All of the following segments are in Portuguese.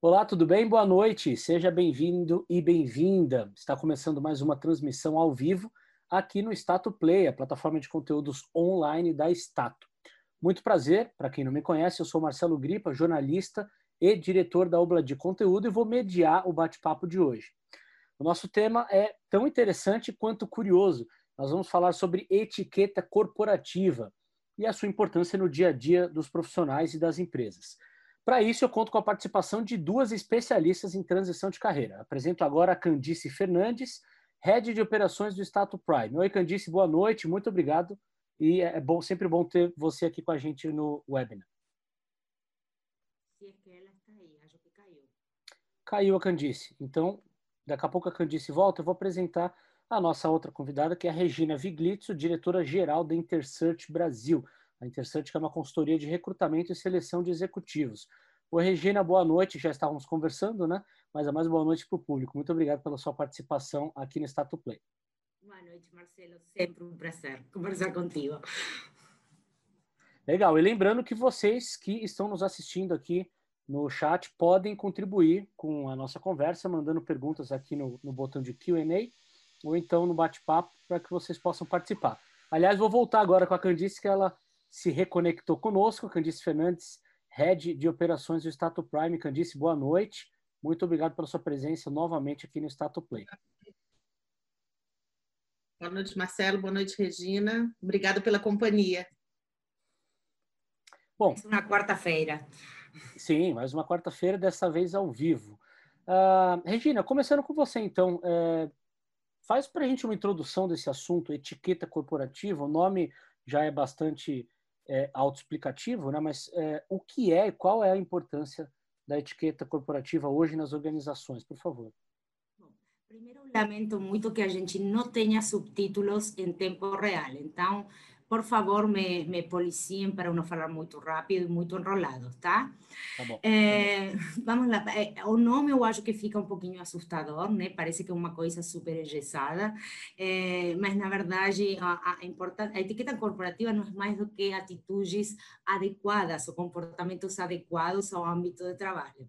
Olá, tudo bem? Boa noite. Seja bem-vindo e bem-vinda. Está começando mais uma transmissão ao vivo aqui no Stato Play, a plataforma de conteúdos online da Stato. Muito prazer, para quem não me conhece, eu sou Marcelo Gripa, jornalista e diretor da Obla de Conteúdo e vou mediar o bate-papo de hoje. O nosso tema é tão interessante quanto curioso. Nós vamos falar sobre etiqueta corporativa e a sua importância no dia a dia dos profissionais e das empresas. Para isso, eu conto com a participação de duas especialistas em transição de carreira. Apresento agora a Candice Fernandes, Head de Operações do Stato Prime. Oi, Candice, boa noite, muito obrigado. E é bom, sempre bom ter você aqui com a gente no webinar. Se é que ela está aí, acho que caiu. Caiu a Candice. Então, daqui a pouco a Candice volta, eu vou apresentar a nossa outra convidada, que é a Regina Viglitzo, diretora-geral da Intersearch Brasil. A Intersearch é uma consultoria de recrutamento e seleção de executivos. Oi, Regina, boa noite. Já estávamos conversando, né? Mas a mais boa noite para o público. Muito obrigado pela sua participação aqui no Stato Play. Boa noite, Marcelo. Sempre um prazer conversar contigo. Legal. E lembrando que vocês que estão nos assistindo aqui no chat podem contribuir com a nossa conversa, mandando perguntas aqui no, no botão de QA ou então no bate-papo para que vocês possam participar. Aliás, vou voltar agora com a Candice, que ela se reconectou conosco, Candice Fernandes, Head de Operações do Stato Prime. Candice, boa noite. Muito obrigado pela sua presença novamente aqui no Stato Play. Boa noite, Marcelo. Boa noite, Regina. Obrigado pela companhia. Bom, uma quarta-feira. Sim, mais uma quarta-feira, dessa vez ao vivo. Uh, Regina, começando com você, então, é, faz para a gente uma introdução desse assunto, etiqueta corporativa. O nome já é bastante é, autoexplicativo, né? mas é, o que é e qual é a importância da etiqueta corporativa hoje nas organizações, por favor? Primeiro, lamento muito que a gente não tenha subtítulos em tempo real, então por favor, me, me policiem para não falar muito rápido e muito enrolado, tá? tá bom. É, vamos lá, é, o nome eu acho que fica um pouquinho assustador, né? Parece que é uma coisa super engessada, é, mas na verdade a, a, a etiqueta corporativa não é mais do que atitudes adequadas ou comportamentos adequados ao âmbito de trabalho.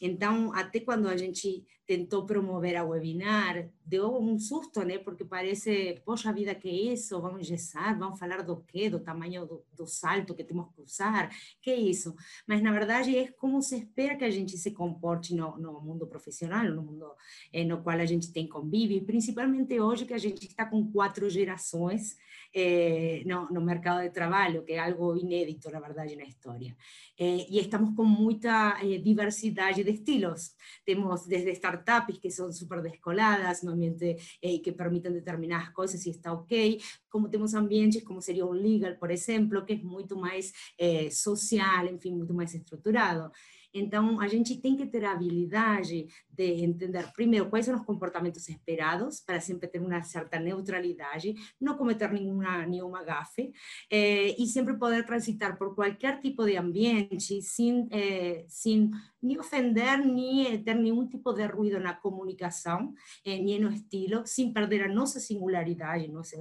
Então, até quando a gente tentou promover a webinar, deu um susto, né? Porque parece, poxa vida, que é isso? Vamos engessar, vamos falar do quê? Do tamanho do, do, salto que temos que usar? Que é isso? Mas, na verdade, é como se espera que a gente se comporte no, no mundo profissional, no mundo eh, no qual a gente tem convívio, principalmente hoje que a gente está com quatro gerações eh, no, no, mercado de trabalho, que é algo inédito, na verdade, na história. Eh, e estamos com muita eh, diversidade de estilos. Temos desde startups que são super descoladas, no ambiente eh, que permitem determinadas coisas e está ok, como temos ambientes como seria o legal, por exemplo, que é muito mais eh, social, enfim, muito mais estruturado. Então, a gente tem que ter a habilidade de entender, primeiro, quais são os comportamentos esperados, para sempre ter uma certa neutralidade, não cometer nenhuma, nenhuma gafe, eh, e sempre poder transitar por qualquer tipo de ambiente sem, eh, sem nem ofender, nem ter nenhum tipo de ruído na comunicação, eh, nem no estilo, sem perder a nossa singularidade, nosso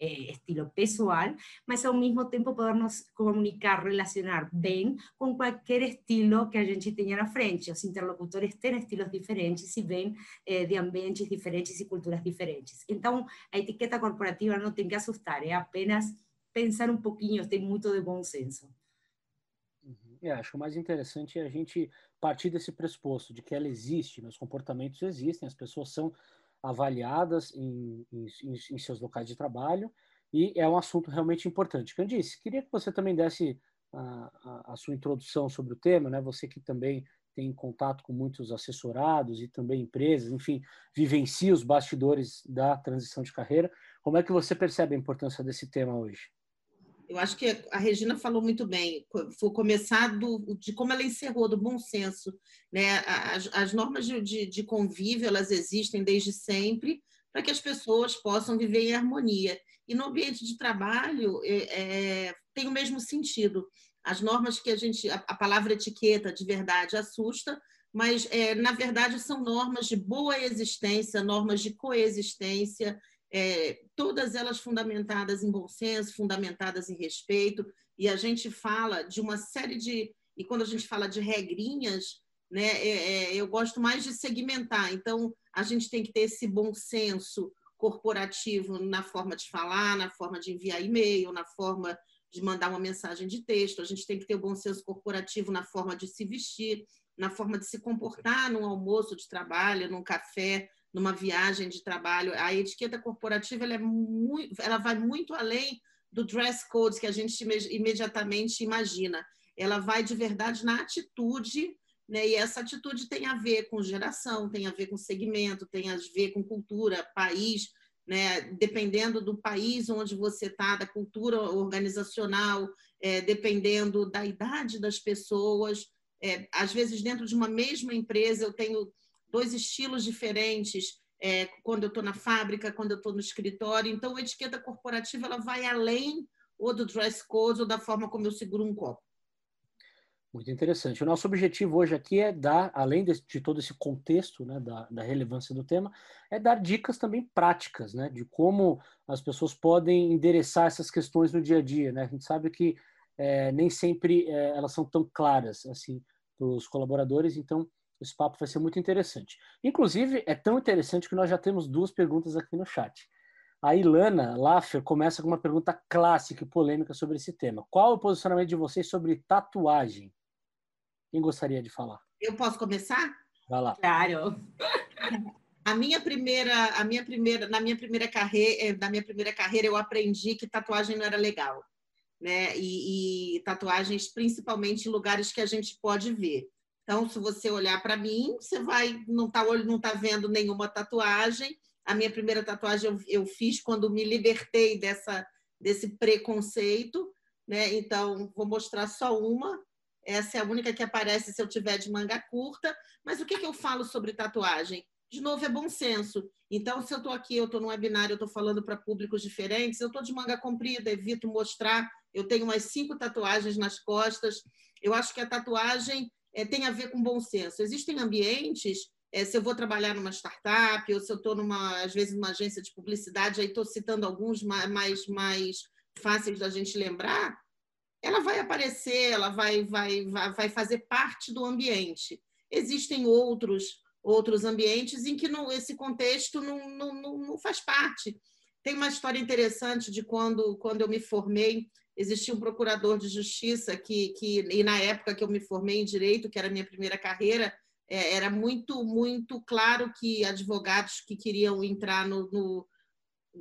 eh, estilo pessoal, mas ao mesmo tempo poder nos comunicar, relacionar bem com qualquer estilo que a gente tenha na frente. Os interlocutores têm estilos diferentes e vêm eh, de ambientes diferentes e culturas diferentes. Então, a etiqueta corporativa não tem que assustar, é apenas pensar um pouquinho, tem muito de bom senso. Uhum. É, acho mais interessante é a gente partir desse pressuposto de que ela existe, os comportamentos existem, as pessoas são avaliadas em, em, em, seus locais de trabalho e é um assunto realmente importante. Candice, queria que você também desse a, a, a, sua introdução sobre o tema, né? Você que também tem contato com muitos assessorados e também empresas, enfim, vivencia os bastidores da transição de carreira. Como é que você percebe a importância desse tema hoje? Eu acho que a Regina falou muito bem. Foi começar do, de como ela encerrou, do bom senso. Né? As, as normas de, de, de convívio elas existem desde sempre para que as pessoas possam viver em harmonia. E no ambiente de trabalho é, é, tem o mesmo sentido. As normas que a gente, a, a palavra etiqueta de verdade assusta, mas é, na verdade são normas de boa existência, normas de coexistência, é, todas elas fundamentadas em bom senso, fundamentadas em respeito, e a gente fala de uma série de. E quando a gente fala de regrinhas, né? É, é, eu gosto mais de segmentar. Então, a gente tem que ter esse bom senso corporativo na forma de falar, na forma de enviar e-mail, na forma de mandar uma mensagem de texto. A gente tem que ter o bom senso corporativo na forma de se vestir, na forma de se comportar num almoço de trabalho, num café, numa viagem de trabalho. A etiqueta corporativa ela, é muito, ela vai muito além do dress code que a gente imediatamente imagina. Ela vai de verdade na atitude, né? e essa atitude tem a ver com geração, tem a ver com segmento, tem a ver com cultura, país, né? dependendo do país onde você está, da cultura organizacional, é, dependendo da idade das pessoas. É, às vezes, dentro de uma mesma empresa, eu tenho dois estilos diferentes é, quando eu estou na fábrica, quando eu estou no escritório. Então, a etiqueta corporativa ela vai além ou do dress code ou da forma como eu seguro um copo. Muito interessante. O nosso objetivo hoje aqui é dar, além de, todo esse contexto né, da, da, relevância do tema, é dar dicas também práticas né, de como as pessoas podem endereçar essas questões no dia a dia. Né? A gente sabe que é, nem sempre é, elas são tão claras assim para os colaboradores, então esse papo vai ser muito interessante. Inclusive, é tão interessante que nós já temos duas perguntas aqui no chat. A Ilana Laffer começa com uma pergunta clássica e polêmica sobre esse tema. Qual é o posicionamento de vocês sobre tatuagem? Quem gostaria de falar? Eu posso começar? Vai lá. Claro. A minha primeira, a minha primeira, na minha primeira carreira, eh, na minha primeira carreira, eu aprendi que tatuagem não era legal, né? E, e tatuagens, principalmente em lugares que a gente pode ver. Então, se você olhar para mim, você vai não tá não tá vendo nenhuma tatuagem. A minha primeira tatuagem eu, eu fiz quando me libertei dessa desse preconceito, né? Então, vou mostrar só uma essa é a única que aparece se eu tiver de manga curta. Mas o que, que eu falo sobre tatuagem? De novo, é bom senso. Então, se eu estou aqui, eu estou no webinar, eu estou falando para públicos diferentes, eu estou de manga comprida, evito mostrar. Eu tenho umas cinco tatuagens nas costas. Eu acho que a tatuagem é, tem a ver com bom senso. Existem ambientes, é, se eu vou trabalhar numa startup, ou se eu estou, às vezes, numa agência de publicidade, aí estou citando alguns mais, mais fáceis da gente lembrar, ela vai aparecer, ela vai, vai, vai, vai fazer parte do ambiente. Existem outros outros ambientes em que não, esse contexto não, não, não, faz parte. Tem uma história interessante de quando, quando eu me formei, existia um procurador de justiça que, que e na época que eu me formei em direito, que era a minha primeira carreira, é, era muito muito claro que advogados que queriam entrar no, no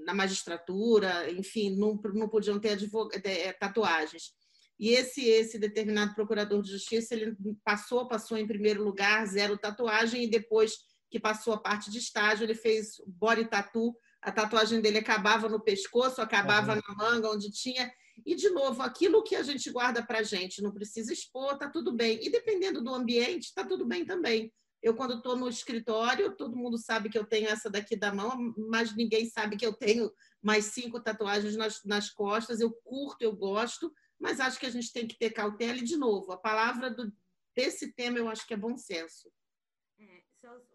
na magistratura, enfim, não, não podiam ter é, tatuagens. E esse esse determinado procurador de justiça, ele passou, passou em primeiro lugar, zero tatuagem, e depois que passou a parte de estágio, ele fez body tattoo. A tatuagem dele acabava no pescoço, acabava uhum. na manga, onde tinha. E, de novo, aquilo que a gente guarda para a gente, não precisa expor, tá tudo bem. E dependendo do ambiente, tá tudo bem também. Eu, quando estou no escritório, todo mundo sabe que eu tenho essa daqui da mão, mas ninguém sabe que eu tenho mais cinco tatuagens nas, nas costas. Eu curto, eu gosto, mas acho que a gente tem que ter cautela e, de novo, a palavra do, desse tema eu acho que é bom senso.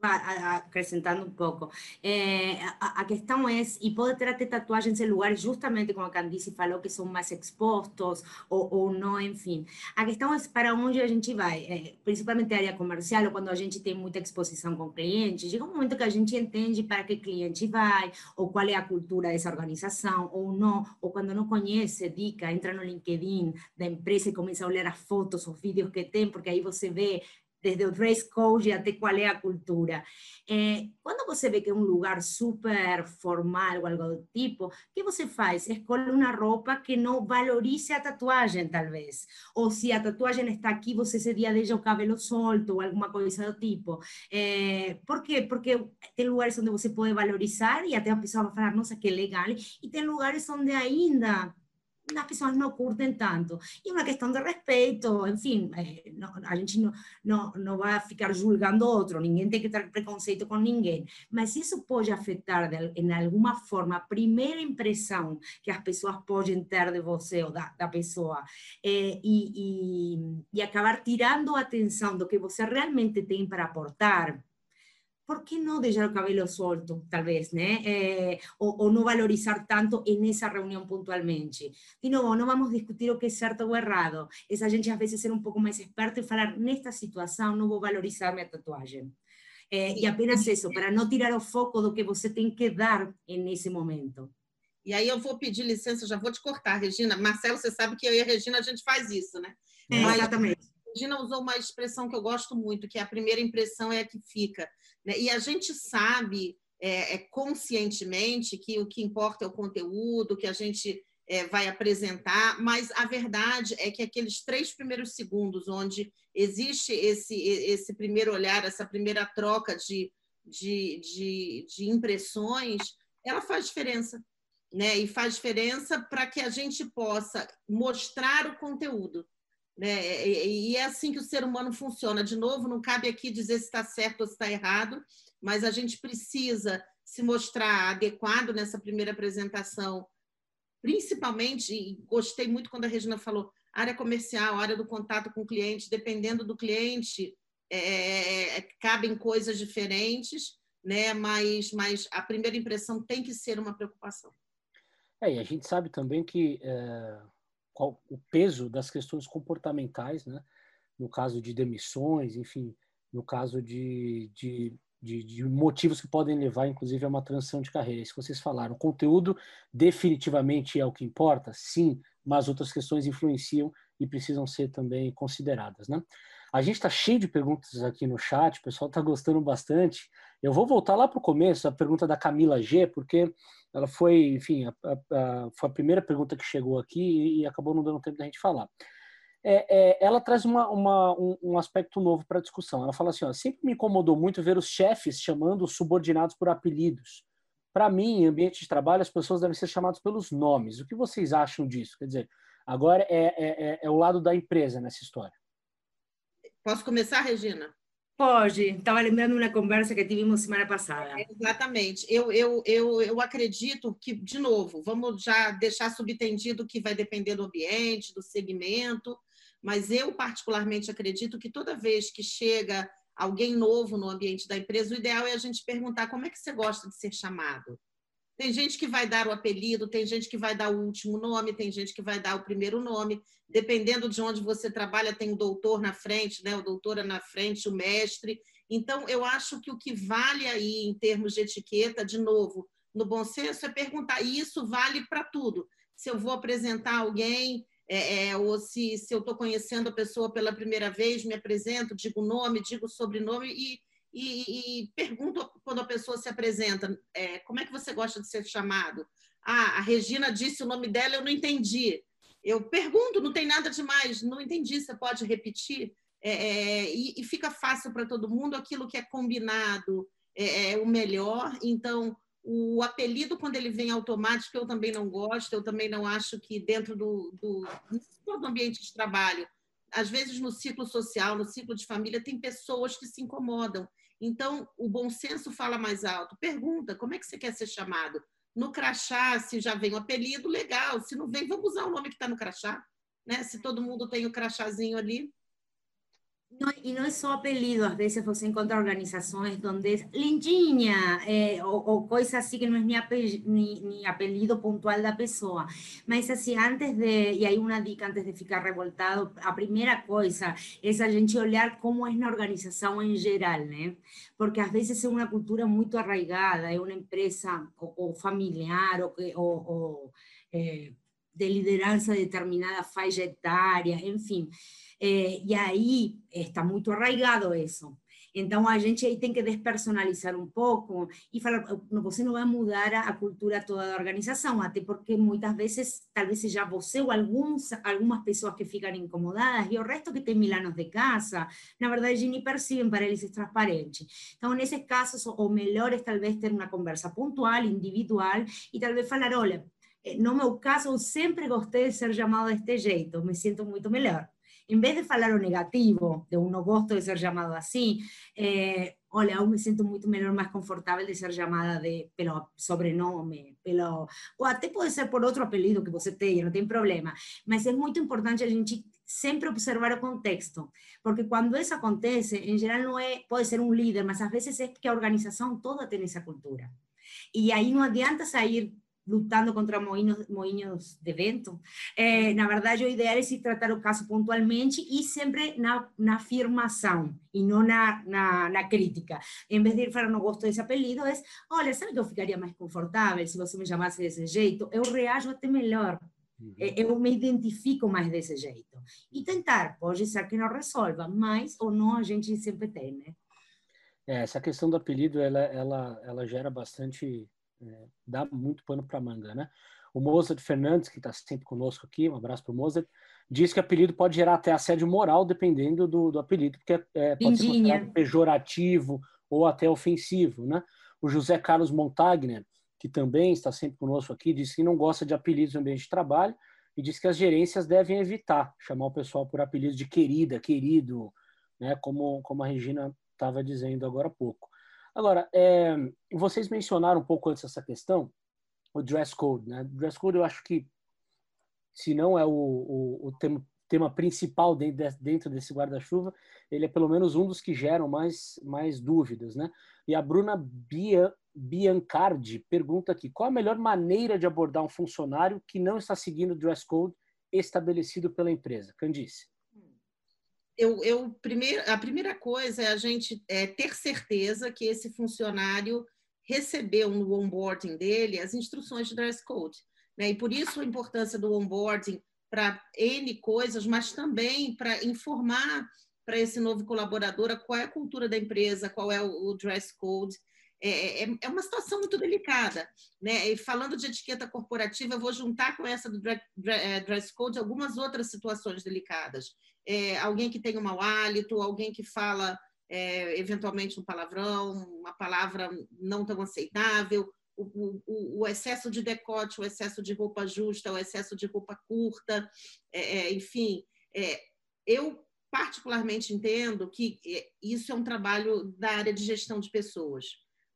Acrescentando um pouco. É, a, a, questão é, e pode ter tatuagens em lugares justamente como a Candice falou, que são mais expostos ou, ou não, enfim. A questão é para onde a gente vai, é, principalmente a área comercial, ou quando a gente tem muita exposição com clientes, chega um momento que a gente entende para que cliente vai, ou qual é a cultura dessa organização, ou não, ou quando não conhece, dica, entra no LinkedIn da empresa e começa a olhar as fotos, os vídeos que tem, porque aí você vê desde o dress code até qual é a cultura. É, quando você vê que é um lugar super formal ou algo do tipo, o que você faz? Escolhe uma roupa que não valorize a tatuagem, talvez. Ou se a tatuagem está aqui, você esse dia deixa o cabelo solto ou alguma coisa do tipo. É, por quê? Porque tem lugares onde você pode valorizar e até a pessoa vai falar, nossa, que legal. E tem lugares onde ainda as pessoas não curtem tanto. E uma questão de respeito, enfim, eh, não, a gente não, não, não vai ficar julgando outro, ninguém tem que ter preconceito com ninguém. Mas isso pode afetar, de, em alguma forma, a primeira impressão que as pessoas podem ter de você ou da, da pessoa, eh, e, e, e acabar tirando a atenção do que você realmente tem para aportar por que não deixar o cabelo solto, talvez, né? É, ou, ou, não valorizar tanto nessa reunião pontualmente. De novo, não vamos discutir o que é certo ou errado. Essa gente, às vezes, ser um pouco mais esperto e falar, nesta situação, não vou valorizar minha tatuagem. É, e apenas isso, para não tirar o foco do que você tem que dar nesse momento. E aí eu vou pedir licença, já vou te cortar, Regina. Marcelo, você sabe que eu e a Regina a gente faz isso, né? É, Mas, exatamente. Regina usou uma expressão que eu gosto muito, que é a primeira impressão é a que fica. Né? E a gente sabe é, é, conscientemente que o que importa é o conteúdo, que a gente é, vai apresentar, mas a verdade é que aqueles três primeiros segundos, onde existe esse, esse primeiro olhar, essa primeira troca de, de, de, de impressões, ela faz diferença. Né? E faz diferença para que a gente possa mostrar o conteúdo. Né? E é assim que o ser humano funciona. De novo, não cabe aqui dizer se está certo ou se está errado, mas a gente precisa se mostrar adequado nessa primeira apresentação, principalmente, e gostei muito quando a Regina falou, área comercial, área do contato com o cliente, dependendo do cliente, é, é, é, cabem coisas diferentes, né? mas, mas a primeira impressão tem que ser uma preocupação. É, e a gente sabe também que é, qual, o peso das questões comportamentais, né? no caso de demissões, enfim, no caso de, de, de, de, motivos que podem levar, inclusive, a uma transição de carreira. Isso que vocês falaram. O conteúdo definitivamente é o que importa, sim, mas outras questões influenciam e precisam ser também consideradas. Né? A gente está cheio de perguntas aqui no chat, o pessoal está gostando bastante. Eu vou voltar lá para o começo, a pergunta da Camila G, porque ela foi, enfim, a, a, a, foi a primeira pergunta que chegou aqui e, acabou não dando tempo da gente falar. É, é, ela traz uma, uma, um, um, aspecto novo para a discussão. Ela fala assim: ó, sempre me incomodou muito ver os chefes chamando os subordinados por apelidos. Para mim, em ambiente de trabalho, as pessoas devem ser chamadas pelos nomes. O que vocês acham disso? Quer dizer, agora é, é, é, é o lado da empresa nessa história. Posso começar, Regina? Pode. Estava lembrando uma conversa que tivemos semana passada. exatamente. Eu, eu, eu, eu acredito que, de novo, vamos já deixar subentendido que vai depender do ambiente, do segmento, mas eu particularmente acredito que toda vez que chega alguém novo no ambiente da empresa, o ideal é a gente perguntar como é que você gosta de ser chamado. Tem gente que vai dar o apelido, tem gente que vai dar o último nome, tem gente que vai dar o primeiro nome. Dependendo de onde você trabalha, tem o doutor na frente, né? o doutora na frente, o mestre. Então, eu acho que o que vale aí em termos de etiqueta, de novo, no bom senso, é perguntar. E isso vale para tudo. Se eu vou apresentar alguém, é, é, ou se, se eu estou conhecendo a pessoa pela primeira vez, me apresento, digo o nome, digo o sobrenome e e, e pergunto quando a pessoa se apresenta, é, como é que você gosta de ser chamado? Ah, a Regina disse o nome dela, eu não entendi. Eu pergunto, não tem nada demais, não entendi, você pode repetir? É, é, e, e, fica fácil para todo mundo aquilo que é combinado, é, é, o melhor. Então, o apelido, quando ele vem automático, eu também não gosto, eu também não acho que dentro do, do todo ambiente de trabalho, às vezes no ciclo social, no ciclo de família, tem pessoas que se incomodam. Então, o bom senso fala mais alto. Pergunta, como é que você quer ser chamado? No crachá, se já vem o apelido, legal. Se não vem, vamos usar o nome que está no crachá. Né? Se todo mundo tem o crachazinho ali, No, y no es solo apellido, a veces você encuentra organizaciones donde es lindinha, eh, o, o coisa assim que não é nem, ni, ni apelido pontual da pessoa. Mas assim, antes de, e aí uma dica antes de ficar revoltado, a primeira coisa é a gente olhar como é na organização em geral, né? Porque às vezes é uma cultura muito arraigada, é uma empresa ou, ou familiar, ou, ou eh, de liderança determinada faixa etária, enfim. Eh, e aí está muito arraigado isso. Então a gente aí tem que despersonalizar um pouco e falar, você não vai mudar a, cultura toda da organização, até porque muitas vezes talvez seja você ou alguns, algumas pessoas que ficam incomodadas e o resto que tem mil anos de casa, na verdade nem percebem, para eles é transparente. Então nesses casos o melhor é talvez ter uma conversa pontual, individual e talvez falar, olha, no meu caso eu sempre gostei de ser chamado deste jeito, me sinto muito melhor en vez de falar o negativo, de un no gosto de ser llamado así, eh, olha, eu me sinto muito melhor, mais confortável de ser chamada de, pelo sobrenome, pelo, ou até pode ser por outro apelido que você tenha, não tem problema. Mas é muito importante a gente sempre observar o contexto, porque quando isso acontece, em geral não é, pode ser um líder, mas às vezes é que a organização toda tem essa cultura. E aí não adianta sair lutando contra moinhos, moinhos de vento. É, na verdade, o ideal é se tratar o caso pontualmente e sempre na, na afirmação e não na, na, na, crítica. Em vez de falar, não gosto desse apelido, é, olha, sabe que eu ficaria mais confortável se você me chamasse desse jeito? Eu reajo até melhor. Uhum. Eu me identifico mais desse jeito. E tentar, pode ser que não resolva, mas ou não a gente sempre tem, né? É, essa questão do apelido, ela, ela, ela gera bastante é, dá muito pano para manga, né? O Mozart Fernandes, que está sempre conosco aqui, um abraço para o Mozart, diz que apelido pode gerar até assédio moral, dependendo do, do apelido, porque é, pode ser considerado pejorativo ou até ofensivo, né? O José Carlos Montagner, que também está sempre conosco aqui, diz que não gosta de apelidos no ambiente de trabalho e diz que as gerências devem evitar chamar o pessoal por apelidos de querida, querido, né? Como, como a Regina estava dizendo agora há pouco. Agora, é, vocês mencionaram um pouco antes essa questão, o dress code, né? Dress code eu acho que, se não é o, o, o tema, tema, principal dentro desse guarda-chuva, ele é pelo menos um dos que geram mais, mais dúvidas, né? E a Bruna Bia, Biancardi pergunta aqui, qual a melhor maneira de abordar um funcionário que não está seguindo o dress code estabelecido pela empresa? Candice eu, eu a primeira coisa é a gente é, ter certeza que esse funcionário recebeu no onboarding dele as instruções de dress code. Né? E por isso a importância do onboarding para N coisas, mas também para informar para esse novo colaborador qual é a cultura da empresa, qual é o dress code. É, é, é, uma situação muito delicada. Né? E falando de etiqueta corporativa, eu vou juntar com essa do é, dress code algumas outras situações delicadas é, alguém que tem um mau hálito, alguém que fala é, eventualmente um palavrão, uma palavra não tão aceitável, o, o, o, excesso de decote, o excesso de roupa justa, o excesso de roupa curta, é, é enfim, é, eu particularmente entendo que é, isso é um trabalho da área de gestão de pessoas,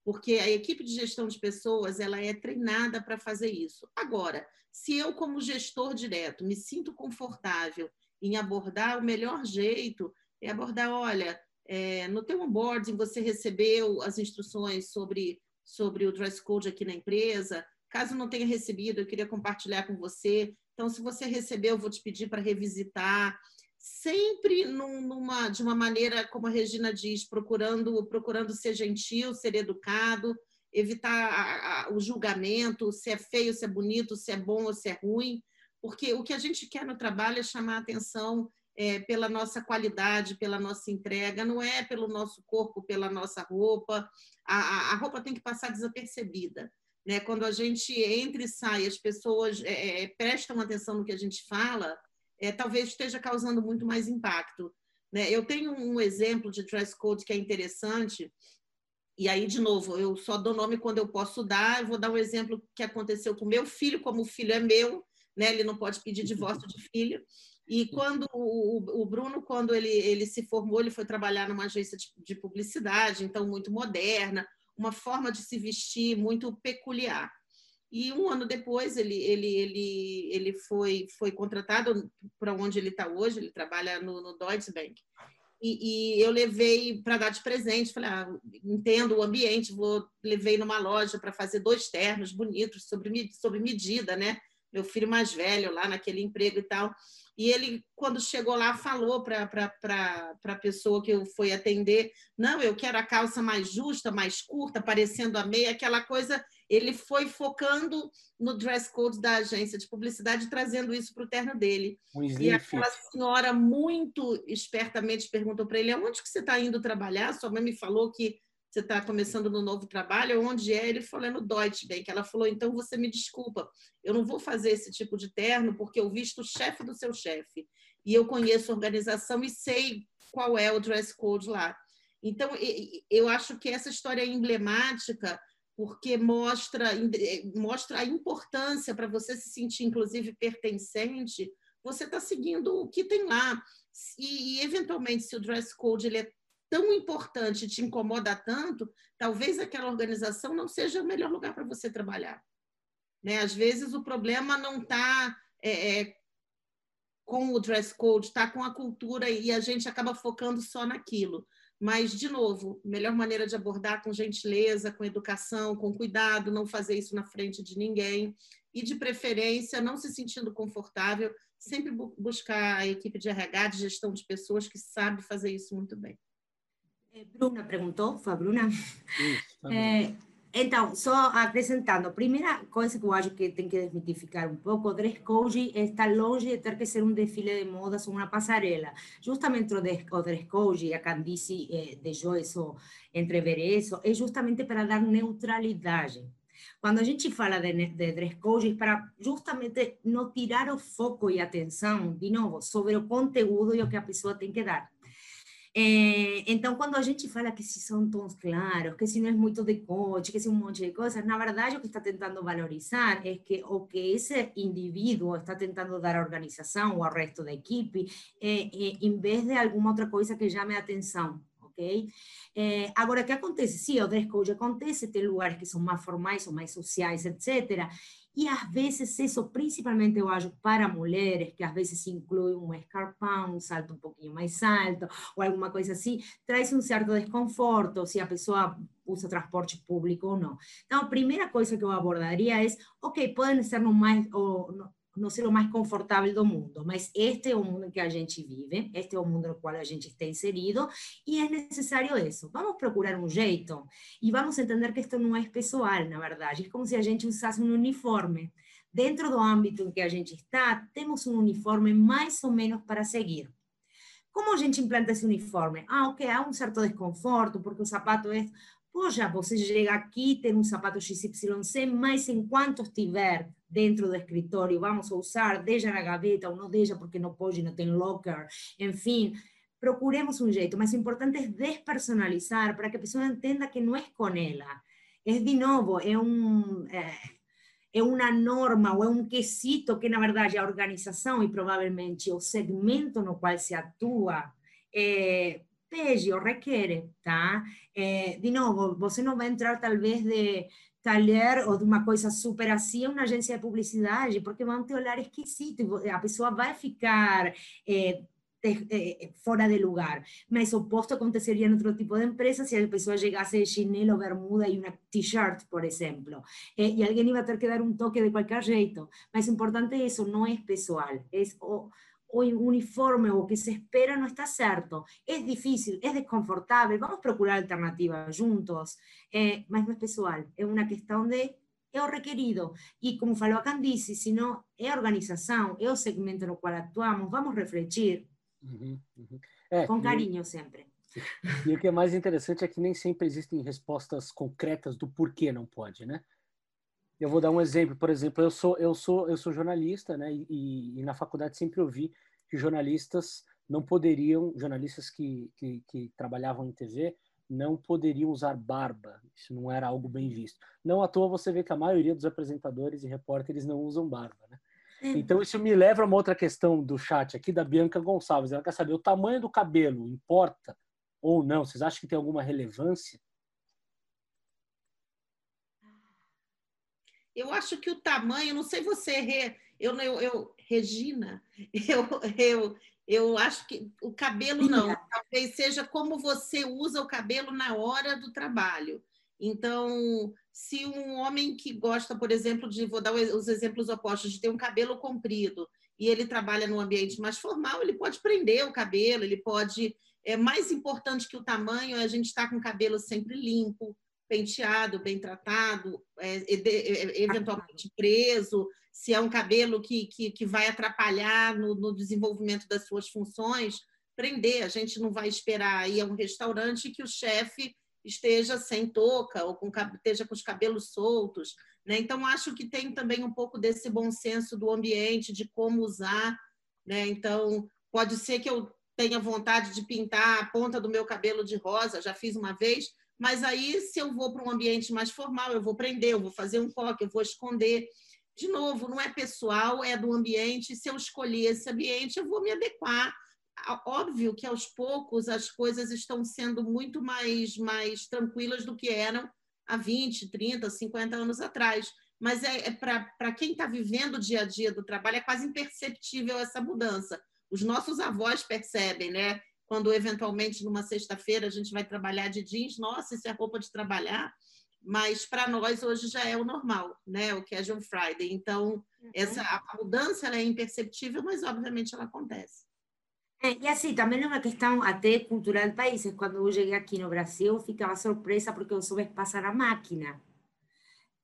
porque a equipe de gestão de pessoas ela é treinada para fazer isso. Agora, se eu como gestor direto me sinto confortável em abordar, o melhor jeito é abordar, olha, é, no teu onboarding você recebeu as instruções sobre, sobre o dress code aqui na empresa, caso não tenha recebido, eu queria compartilhar com você, então se você recebeu, eu vou te pedir para revisitar, sempre num, numa, de uma maneira, como a Regina diz, procurando, procurando ser gentil, ser educado, evitar a, a, o julgamento, se é feio, se é bonito, se é bom ou se é ruim, porque o que a gente quer no trabalho é chamar a atenção é, pela nossa qualidade, pela nossa entrega, não é pelo nosso corpo, pela nossa roupa. A, a roupa tem que passar desapercebida. Né? Quando a gente entra e sai, as pessoas é, é, prestam atenção no que a gente fala, é, talvez esteja causando muito mais impacto. Né? Eu tenho um exemplo de dress code que é interessante, e aí, de novo, eu só dou nome quando eu posso dar. Eu vou dar um exemplo que aconteceu com meu filho, como o filho é meu, né? Ele não pode pedir divórcio de filho. E quando o, o, Bruno, quando ele, ele se formou, ele foi trabalhar numa agência de, de, publicidade, então muito moderna, uma forma de se vestir muito peculiar. E um ano depois ele, ele, ele, ele foi, foi contratado para onde ele está hoje, ele trabalha no, no Deutsche Bank. E, e eu levei para dar de presente, falei, ah, entendo o ambiente, vou levei numa loja para fazer dois ternos bonitos, sobre, sobre medida, né? meu filho mais velho lá naquele emprego e tal. E ele, quando chegou lá, falou para a pessoa que eu fui atender: não, eu quero a calça mais justa, mais curta, parecendo a meia, aquela coisa. Ele foi focando no dress code da agência de publicidade, trazendo isso para o terno dele. e aquela senhora, muito espertamente, perguntou para ele: aonde que você está indo trabalhar? Sua mãe me falou que você está começando no novo trabalho, onde é? Ele falou, é no Deutsche Bank. Ela falou, então você me desculpa, eu não vou fazer esse tipo de terno porque eu visto o chefe do seu chefe. E eu conheço a organização e sei qual é o dress code lá. Então, eu acho que essa história é emblemática porque mostra, mostra a importância para você se sentir, inclusive, pertencente, você está seguindo o que tem lá. E, eventualmente, se o dress code ele é tão importante, te incomoda tanto, talvez aquela organização não seja o melhor lugar para você trabalhar. Né? Às vezes o problema não está é, é, com o dress code, está com a cultura e a gente acaba focando só naquilo. Mas, de novo, melhor maneira de abordar com gentileza, com educação, com cuidado, não fazer isso na frente de ninguém. E, de preferência, não se sentindo confortável, sempre buscar a equipe de RH, de gestão de pessoas, que sabe fazer isso muito bem. Eh, Bruna perguntou, foi a Bruna? Isso, tá é, Então, só acrescentando, primeira coisa que eu acho que tem que desmitificar um pouco, o dress code está longe de ter que ser um desfile de modas ou uma passarela. Justamente o dress code, a Candice eh, deixou isso entrever isso, é justamente para dar neutralidade. Quando a gente fala de, de dress code, para justamente não tirar o foco e atenção, de novo, sobre o conteúdo e o que a pessoa tem que dar. É, então, quando a gente fala que se são tons claros, que se não é muito decote, que se um monte de coisas, na verdade o que está tentando valorizar é que o que esse indivíduo está tentando dar à organização ou ao resto da equipe, é, é, em vez de alguma outra coisa que chame a atenção. ok? É, agora, o que acontece? Sim, o dress code acontece, tem lugares que são mais formais mais sociais, etc. E às vezes isso, principalmente eu acho para mulheres, que às vezes inclui um escarpão, um salto um pouquinho mais alto, ou alguma coisa assim, traz um certo desconforto se a pessoa usa transporte público ou não. Então, a primeira coisa que eu abordaria é, ok, podem ser no mais, ou, não ser o mais confortável do mundo, mas este é o mundo que a gente vive, este é o mundo no qual a gente está inserido e é necessário isso. Vamos procurar um jeito e vamos entender que isto não é pessoal, na verdade. É como se a gente usasse um uniforme. Dentro do âmbito em que a gente está, temos um uniforme mais ou menos para seguir. Como a gente implanta esse uniforme? Ah, ok, há um certo desconforto, porque o sapato é Poxa, você chega aqui, tem um sapato XYZ, mas enquanto estiver dentro do escritório, vamos usar, deixa na gaveta ou não deixa porque não pode, não tem locker, enfim, procuremos um jeito, mas o importante é despersonalizar para que a pessoa entenda que não é com ela. É, de novo, é um... É, é uma norma ou é um quesito que, na verdade, a organização e provavelmente o segmento no qual se atua é, ou requer, tá? É, de novo, você não vai entrar talvez de talher ou de uma coisa super assim, uma agência de publicidade, porque vão te olhar esquisito, a pessoa vai ficar é, fora de lugar. Mas o oposto aconteceria em outro tipo de empresa se a pessoa chegasse de chinelo, bermuda e uma t-shirt, por exemplo. E alguém ia ter que dar um toque de qualquer jeito. Mas o importante é isso, não é pessoal. É o uniforme o que se espera no está certo. Es difícil, es desconfortable, vamos a procurar alternativas juntos, eh, mas não é pessoal, é uma questão de é o requerido. E como falou a Candice, se não é a organização, é o segmento no qual atuamos, vamos refletir uhum, uhum. É, com carinho e, sempre. E o que é mais interessante é que nem sempre existem respostas concretas do porquê não pode, né? Eu vou dar um exemplo, por exemplo, eu sou eu sou eu sou jornalista, né? E, e na faculdade sempre ouvi que jornalistas não poderiam, jornalistas que, que, que, trabalhavam em TV, não poderiam usar barba. Isso não era algo bem visto. Não à toa você vê que a maioria dos apresentadores e repórteres não usam barba, né? Então isso me leva a uma outra questão do chat aqui da Bianca Gonçalves. Ela quer saber o tamanho do cabelo importa ou não? Vocês acham que tem alguma relevância? Eu acho que o tamanho, não sei você, eu, eu, eu Regina, eu, eu, eu acho que o cabelo não, talvez seja como você usa o cabelo na hora do trabalho. Então, se um homem que gosta, por exemplo, de, vou dar os exemplos opostos, de ter um cabelo comprido e ele trabalha num ambiente mais formal, ele pode prender o cabelo, ele pode. É mais importante que o tamanho é a gente estar tá com o cabelo sempre limpo, penteado, bem tratado, é, é, eventualmente preso, se é um cabelo que, que, que vai atrapalhar no, no, desenvolvimento das suas funções, prender. A gente não vai esperar ir a um restaurante que o chefe esteja sem touca ou com, esteja com os cabelos soltos. Né? Então, acho que tem também um pouco desse bom senso do ambiente, de como usar. Né? Então, pode ser que eu tenha vontade de pintar a ponta do meu cabelo de rosa, já fiz uma vez, mas aí, se eu vou para um ambiente mais formal, eu vou prender, eu vou fazer um coque, eu vou esconder. De novo, não é pessoal, é do ambiente. Se eu escolher esse ambiente, eu vou me adequar. Óbvio que aos poucos as coisas estão sendo muito mais, mais tranquilas do que eram há 20, 30, 50 anos atrás. mas é, é para quem está vivendo o dia a dia do trabalho, é quase imperceptível essa mudança. Os nossos avós percebem, né? Quando eventualmente numa sexta-feira a gente vai trabalhar de jeans, nossa, isso é roupa de trabalhar, mas para nós hoje já é o normal, né? O casual Friday. Então, uhum. essa a mudança é imperceptível, mas obviamente ela acontece. É, e assim, também é uma questão até cultural do país. Quando eu cheguei aqui no Brasil, ficava surpresa porque eu soube passar a máquina.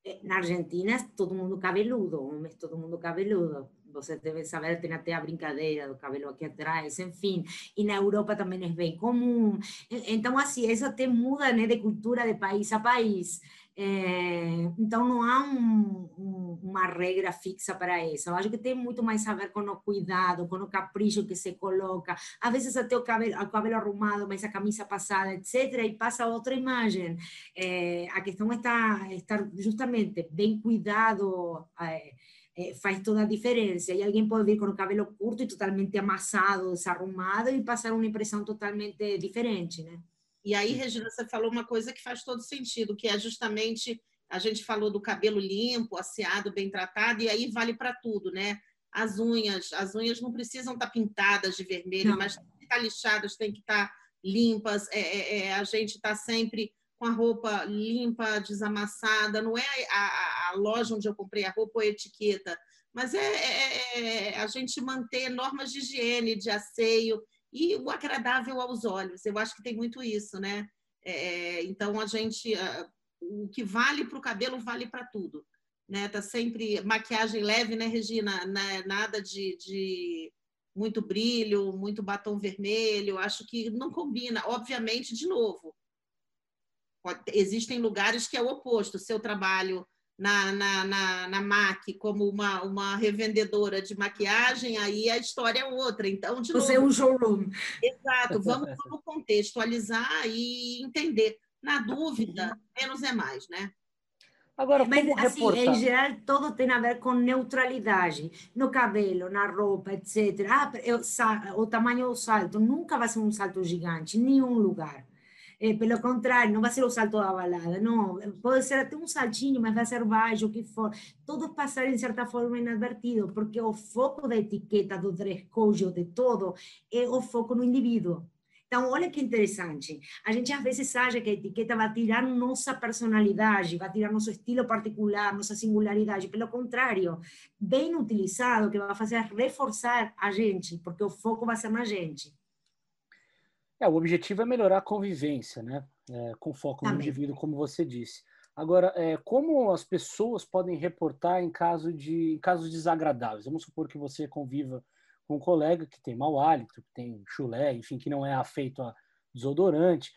Eh, na Argentina todo mundo cabeludo, homens todo mundo cabeludo. Você deve saber, tem até a brincadeira do cabelo aqui atrás, enfim. E na Europa também é bem comum. Então, assim, isso até muda né, de cultura de país a país. É, então, não há um, um, uma regra fixa para isso. Eu acho que tem muito mais a ver com o cuidado, com o capricho que se coloca. Às vezes, até o cabelo, o cabelo arrumado, mas a camisa passada, etc. E passa outra imagem. É, a questão está estar justamente bem cuidado. É, faz toda a diferença. E alguém pode vir com o cabelo curto e totalmente amassado, desarrumado e passar uma impressão totalmente diferente, né? E aí, Regina, você falou uma coisa que faz todo sentido, que é justamente a gente falou do cabelo limpo, asseado, bem tratado, e aí vale para tudo, né? As unhas, as unhas não precisam estar tá pintadas de vermelho, não. mas tem que estar tá lixadas, tem que estar tá limpas. É, é, é, a gente está sempre com a roupa limpa, desamassada. Não é a, a, loja onde eu comprei a roupa ou a etiqueta, mas é, é, é a gente manter normas de higiene, de asseio e o agradável aos olhos. Eu acho que tem muito isso, né? É, então a gente, o que vale para o cabelo vale para tudo, né? Tá sempre maquiagem leve, né, Regina? Nada de, de muito brilho, muito batom vermelho. Acho que não combina. Obviamente, de novo, existem lugares que é o oposto. Seu trabalho na, na, na, na MAC como uma, uma revendedora de maquiagem, aí a história é outra. Então, de Você novo, é um showroom. Exato, vamos, vamos contextualizar e entender. Na dúvida, menos é mais, né? Agora, Mas, assim, em geral, tudo tem a ver com neutralidade. No cabelo, na roupa, etc. Ah, eu, o tamanho do salto nunca vai ser um salto gigante, em nenhum lugar. Eh, pelo contrário, não vai ser o salto da balada, não. Pode ser até um saltinho, mas vai ser baixo, o que for. Todos passarem, de certa forma, inadvertido, porque o foco da etiqueta, do dress code, de todo, é o foco no indivíduo. Então, olha que interessante. A gente às vezes acha que a etiqueta vai tirar nossa personalidade, vai tirar nosso estilo particular, nossa singularidade. Pelo contrário, bem utilizado, que vai fazer reforçar a gente, porque o foco vai ser na gente. É, o objetivo é melhorar a convivência, né? É, com foco no indivíduo, como você disse. Agora, é, como as pessoas podem reportar em, caso de, em casos desagradáveis? Vamos supor que você conviva com um colega que tem mau hálito, que tem chulé, enfim, que não é afeito a desodorante,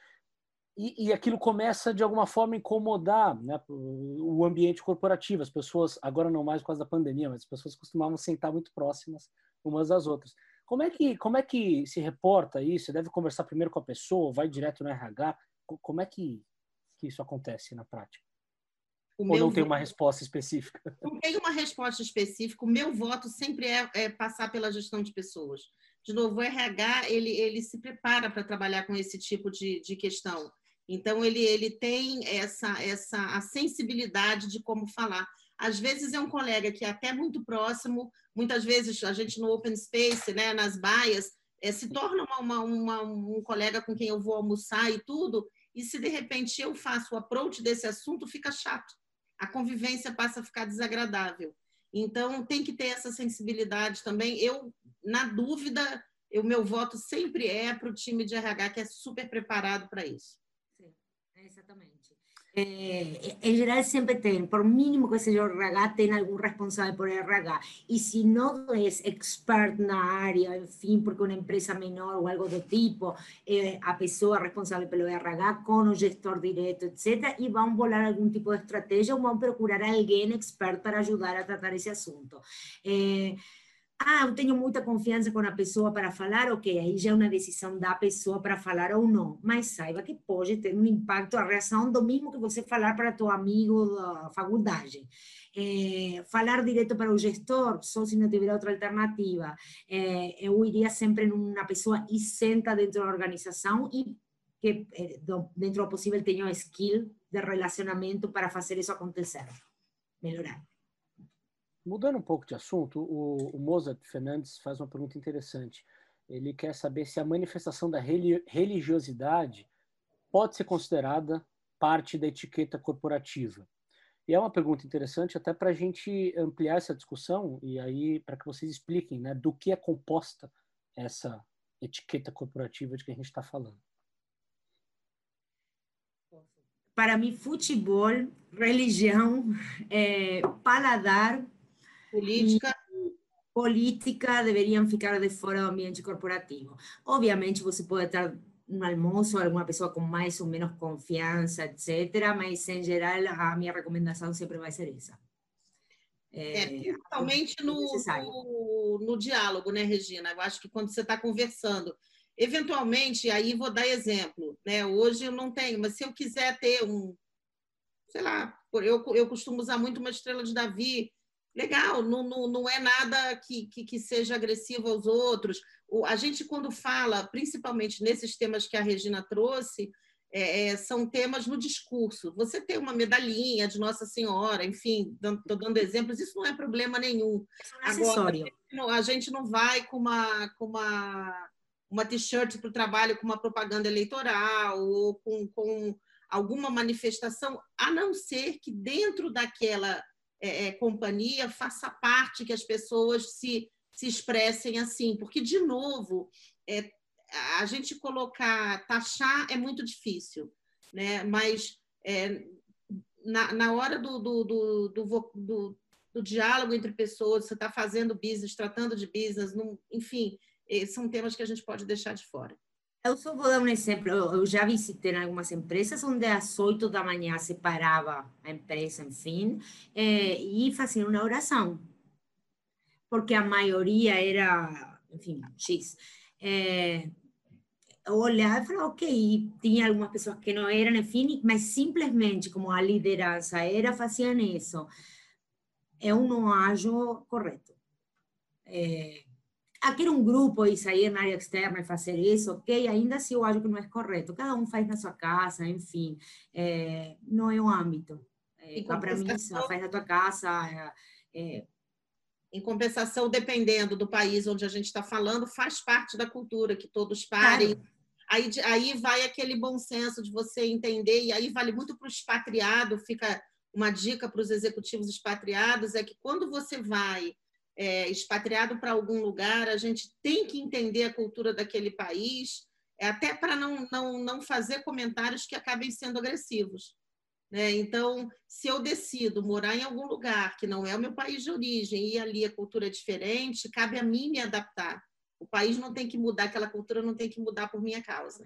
e, e aquilo começa de alguma forma a incomodar né, o ambiente corporativo. As pessoas, agora não mais por causa da pandemia, mas as pessoas costumavam sentar muito próximas umas das outras. Como é que, como é que se reporta isso? Você deve conversar primeiro com a pessoa, vai direto no RH? Como é que, que isso acontece na prática? O Ou não tem uma resposta específica? Não tem uma resposta específica. O meu voto sempre é, é passar pela gestão de pessoas. De novo, o RH ele, ele se prepara para trabalhar com esse tipo de, de questão. Então, ele, ele tem essa, essa a sensibilidade de como falar. Às vezes é um colega que é até muito próximo, muitas vezes a gente no open space, né, nas baias, é, se torna uma, uma, uma, um colega com quem eu vou almoçar e tudo, e se de repente eu faço o approach desse assunto, fica chato. A convivência passa a ficar desagradável. Então, tem que ter essa sensibilidade também. Eu, na dúvida, o meu voto sempre é para o time de RH, que é super preparado para isso. Sim, exatamente. Eh, en general siempre tienen, por mínimo que sea RH, tiene algún responsable por RH. Y si no es expert en la área, en fin, porque una empresa menor o algo de tipo, eh, a pessoa responsable pelo RH con un gestor directo, etc. Y van a volar algún tipo de estrategia o van a procurar a alguien expert para ayudar a tratar ese asunto. Eh, ah, eu tenho muita confiança com a pessoa para falar, ok, aí já é uma decisão da pessoa para falar ou não, mas saiba que pode ter um impacto, a reação do mesmo que você falar para teu amigo da faculdade. É, falar direto para o gestor, só se não tiver outra alternativa. É, eu iria sempre numa pessoa isenta dentro da organização e que, dentro do possível, tenha skill de relacionamento para fazer isso acontecer. melhorar. Mudando um pouco de assunto, o, o Mozart Fernandes faz uma pergunta interessante. Ele quer saber se a manifestação da religiosidade pode ser considerada parte da etiqueta corporativa. E é uma pergunta interessante até para a gente ampliar essa discussão e aí para que vocês expliquem né, do que é composta essa etiqueta corporativa de que a gente está falando. Para mim, futebol, religião, é, paladar, política, política deveriam ficar de fora do ambiente corporativo. Obviamente, você pode estar um almoço, alguma pessoa com mais ou menos confiança, etc. Mas, em geral, a minha recomendação sempre vai ser essa. É, é principalmente no, no, no, diálogo, né, Regina? Eu acho que quando você está conversando, eventualmente, aí vou dar exemplo, né? Hoje eu não tenho, mas se eu quiser ter um, sei lá, eu, eu costumo usar muito uma estrela de Davi, legal, não, não, não é nada que, que, que seja agressivo aos outros. O, a gente, quando fala, principalmente nesses temas que a Regina trouxe, é, é são temas no discurso. Você tem uma medalhinha de Nossa Senhora, enfim, estou dando exemplos, isso não é problema nenhum. É Agora, a gente não vai com uma, com uma, uma t-shirt para o trabalho com uma propaganda eleitoral ou com, com alguma manifestação, a não ser que dentro daquela é, é, companhia faça parte que as pessoas se, se expressem assim, porque, de novo, é, a gente colocar, taxar é muito difícil, né? mas é, na, na hora do, do, do, do, do, do diálogo entre pessoas, você está fazendo business, tratando de business, enfim, é, são temas que a gente pode deixar de fora. Eu só vou dar um exemplo. Eu já visitei algumas empresas onde às 8 da manhã se parava a empresa, enfim, é, e fazia uma oração. Porque a maioria era, enfim, X. É, eu olhava e falava, ok, tinha algumas pessoas que não eram, enfim, mas simplesmente como a liderança era, faziam isso. Eu não acho correto. É, aqui um grupo e sair na área externa e fazer isso, ok, ainda assim eu acho que não é correto. Cada um faz na sua casa, enfim, é, não é um âmbito. É, para mim, faz na tua casa. É, em compensação, dependendo do país onde a gente está falando, faz parte da cultura que todos parem. Claro. Aí, aí vai aquele bom senso de você entender, e aí vale muito para o expatriado, fica uma dica para os executivos expatriados, é que quando você vai é, expatriado para algum lugar, a gente tem que entender a cultura daquele país, é, até para não, não, não fazer comentários que acabem sendo agressivos. Né? Então, se eu decido morar em algum lugar que não é o meu país de origem e ali a cultura é diferente, cabe a mim me adaptar. O país não tem que mudar, aquela cultura não tem que mudar por minha causa.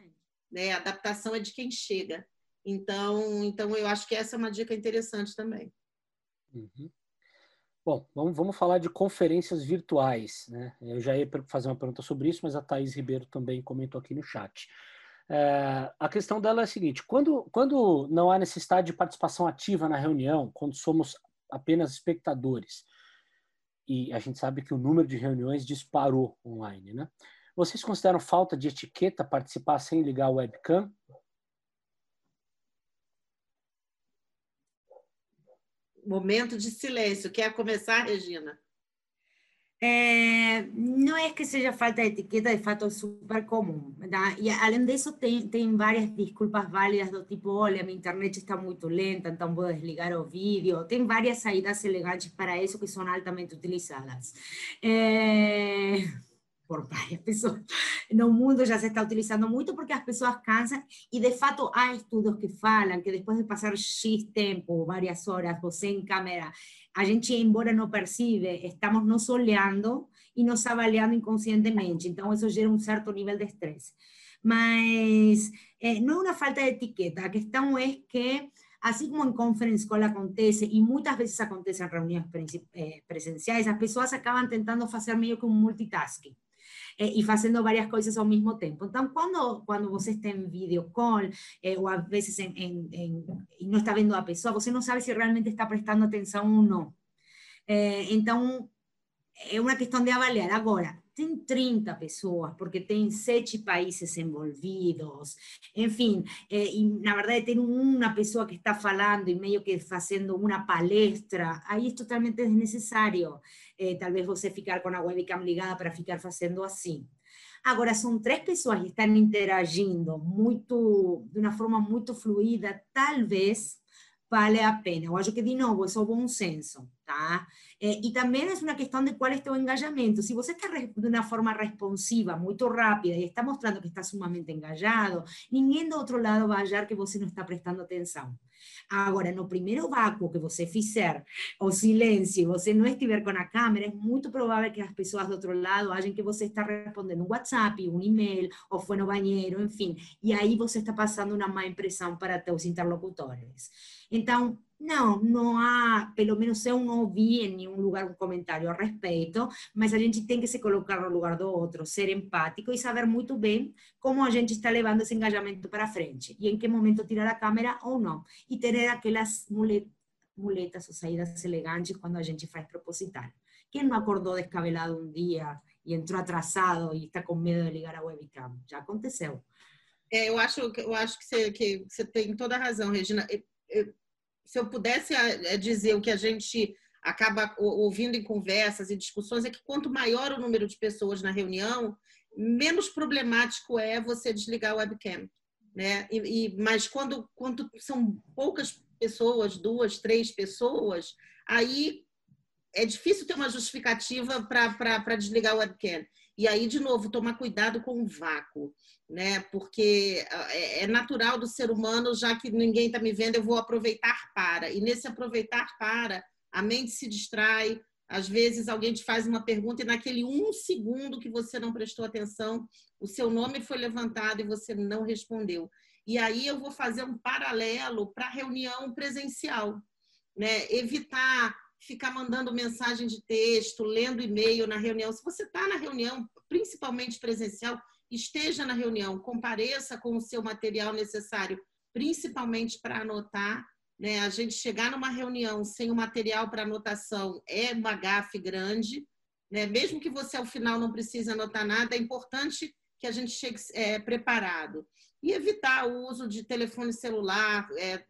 Né? A adaptação é de quem chega. Então, então, eu acho que essa é uma dica interessante também. Uhum. Bom, vamos, vamos falar de conferências virtuais. Né? Eu já ia fazer uma pergunta sobre isso, mas a Thaís Ribeiro também comentou aqui no chat. É, a questão dela é a seguinte: quando, quando não há necessidade de participação ativa na reunião, quando somos apenas espectadores, e a gente sabe que o número de reuniões disparou online, né? Vocês consideram falta de etiqueta participar sem ligar o webcam? Momento de silêncio. Quer começar, Regina? É, não é que seja falta de etiqueta, de fato é super comum. Tá? E além disso, tem, tem várias desculpas válidas do tipo, olha, minha internet está muito lenta, então vou desligar o vídeo. Tem várias saídas elegantes para isso que são altamente utilizadas. É por várias pessoas no mundo já se está utilizando muito porque as pessoas cansam e de fato há estudos que falam que depois de passar X tempo, várias horas, você em câmera, a gente, embora não percebe, estamos nos olhando e nos avaliando inconscientemente, então isso gera um certo nível de estresse. Mas é, não é uma falta de etiqueta, a questão é que assim como em conference call acontece, e muitas vezes acontece em reuniões presenciais, as pessoas acabam tentando fazer meio que um multitasking eh, e fazendo várias coisas ao mesmo tempo. Então, quando, quando você está em video call, eh, ou às vezes em, em, em, e está vendo a pessoa, você não sabe se realmente está prestando atenção ou não. Eh, então, é uma questão de avaliar. Agora, tem 30 pessoas, porque tem sete países envolvidos, enfim, eh, e na verdade tem uma pessoa que está falando e meio que fazendo uma palestra, aí é totalmente desnecessário, eh, talvez você ficar com a webcam ligada para ficar fazendo assim. Agora, são três pessoas que estão interagindo de uma forma muito fluida, talvez vale a pena. Eu acho que, de novo, é só bom senso, tá? Eh, y también es una cuestión de cuál es tu engajamiento. Si vos estás de una forma responsiva, muy rápida, y está mostrando que está sumamente engajado, ninguém do outro lado vai achar que você não está prestando atenção. Agora, no primeiro vácuo que você fizer, o silêncio, e você não estiver com a câmera, é muito provável que as pessoas do outro lado achem que você está respondendo um WhatsApp, um e-mail, ou foi no banheiro, enfim. E aí você está passando uma má impressão para teus interlocutores. Então, não, não há, pelo menos eu não ouvi em nenhum lugar um comentário a respeito, mas a gente tem que se colocar no lugar do outro, ser empático e saber muito bem como a gente está levando esse engajamento para frente e em que momento tirar a câmera ou não. E ter aquelas muletas ou saídas elegantes quando a gente faz proposital. Quem não acordou descabelado um dia e entrou atrasado e está com medo de ligar a webcam? Já aconteceu. É, eu acho, eu acho que, você, que tem toda a razão, Regina. Eu, eu se eu pudesse eh, eh, dizer o que a gente acaba ouvindo em conversas e discussões, é que quanto maior o número de pessoas na reunião, menos problemático é você desligar o webcam. Né? E, e, mas quando, quando são poucas pessoas, duas, três pessoas, aí é difícil ter uma justificativa para desligar o webcam. E aí, de novo, tomar cuidado com o vácuo, né? Porque ah, é, é natural do ser humano, já que ninguém está me vendo, eu vou aproveitar para. E nesse aproveitar para, a mente se distrai. Às vezes alguém te faz uma pergunta e naquele um segundo que você não prestou atenção, o seu nome foi levantado e você não respondeu. E aí eu vou fazer um paralelo para a reunião presencial, né? Evitar ficar mandando mensagem de texto, lendo e-mail na reunião. Se você está na reunião, principalmente presencial, esteja na reunião, compareça com o seu material necessário, principalmente para anotar. Né? A gente chegar numa reunião sem o material para anotação é uma gafe grande. Né? Mesmo que você ao final não precise anotar nada, é importante que a gente chegue é, preparado. E evitar o uso de telefone celular, é,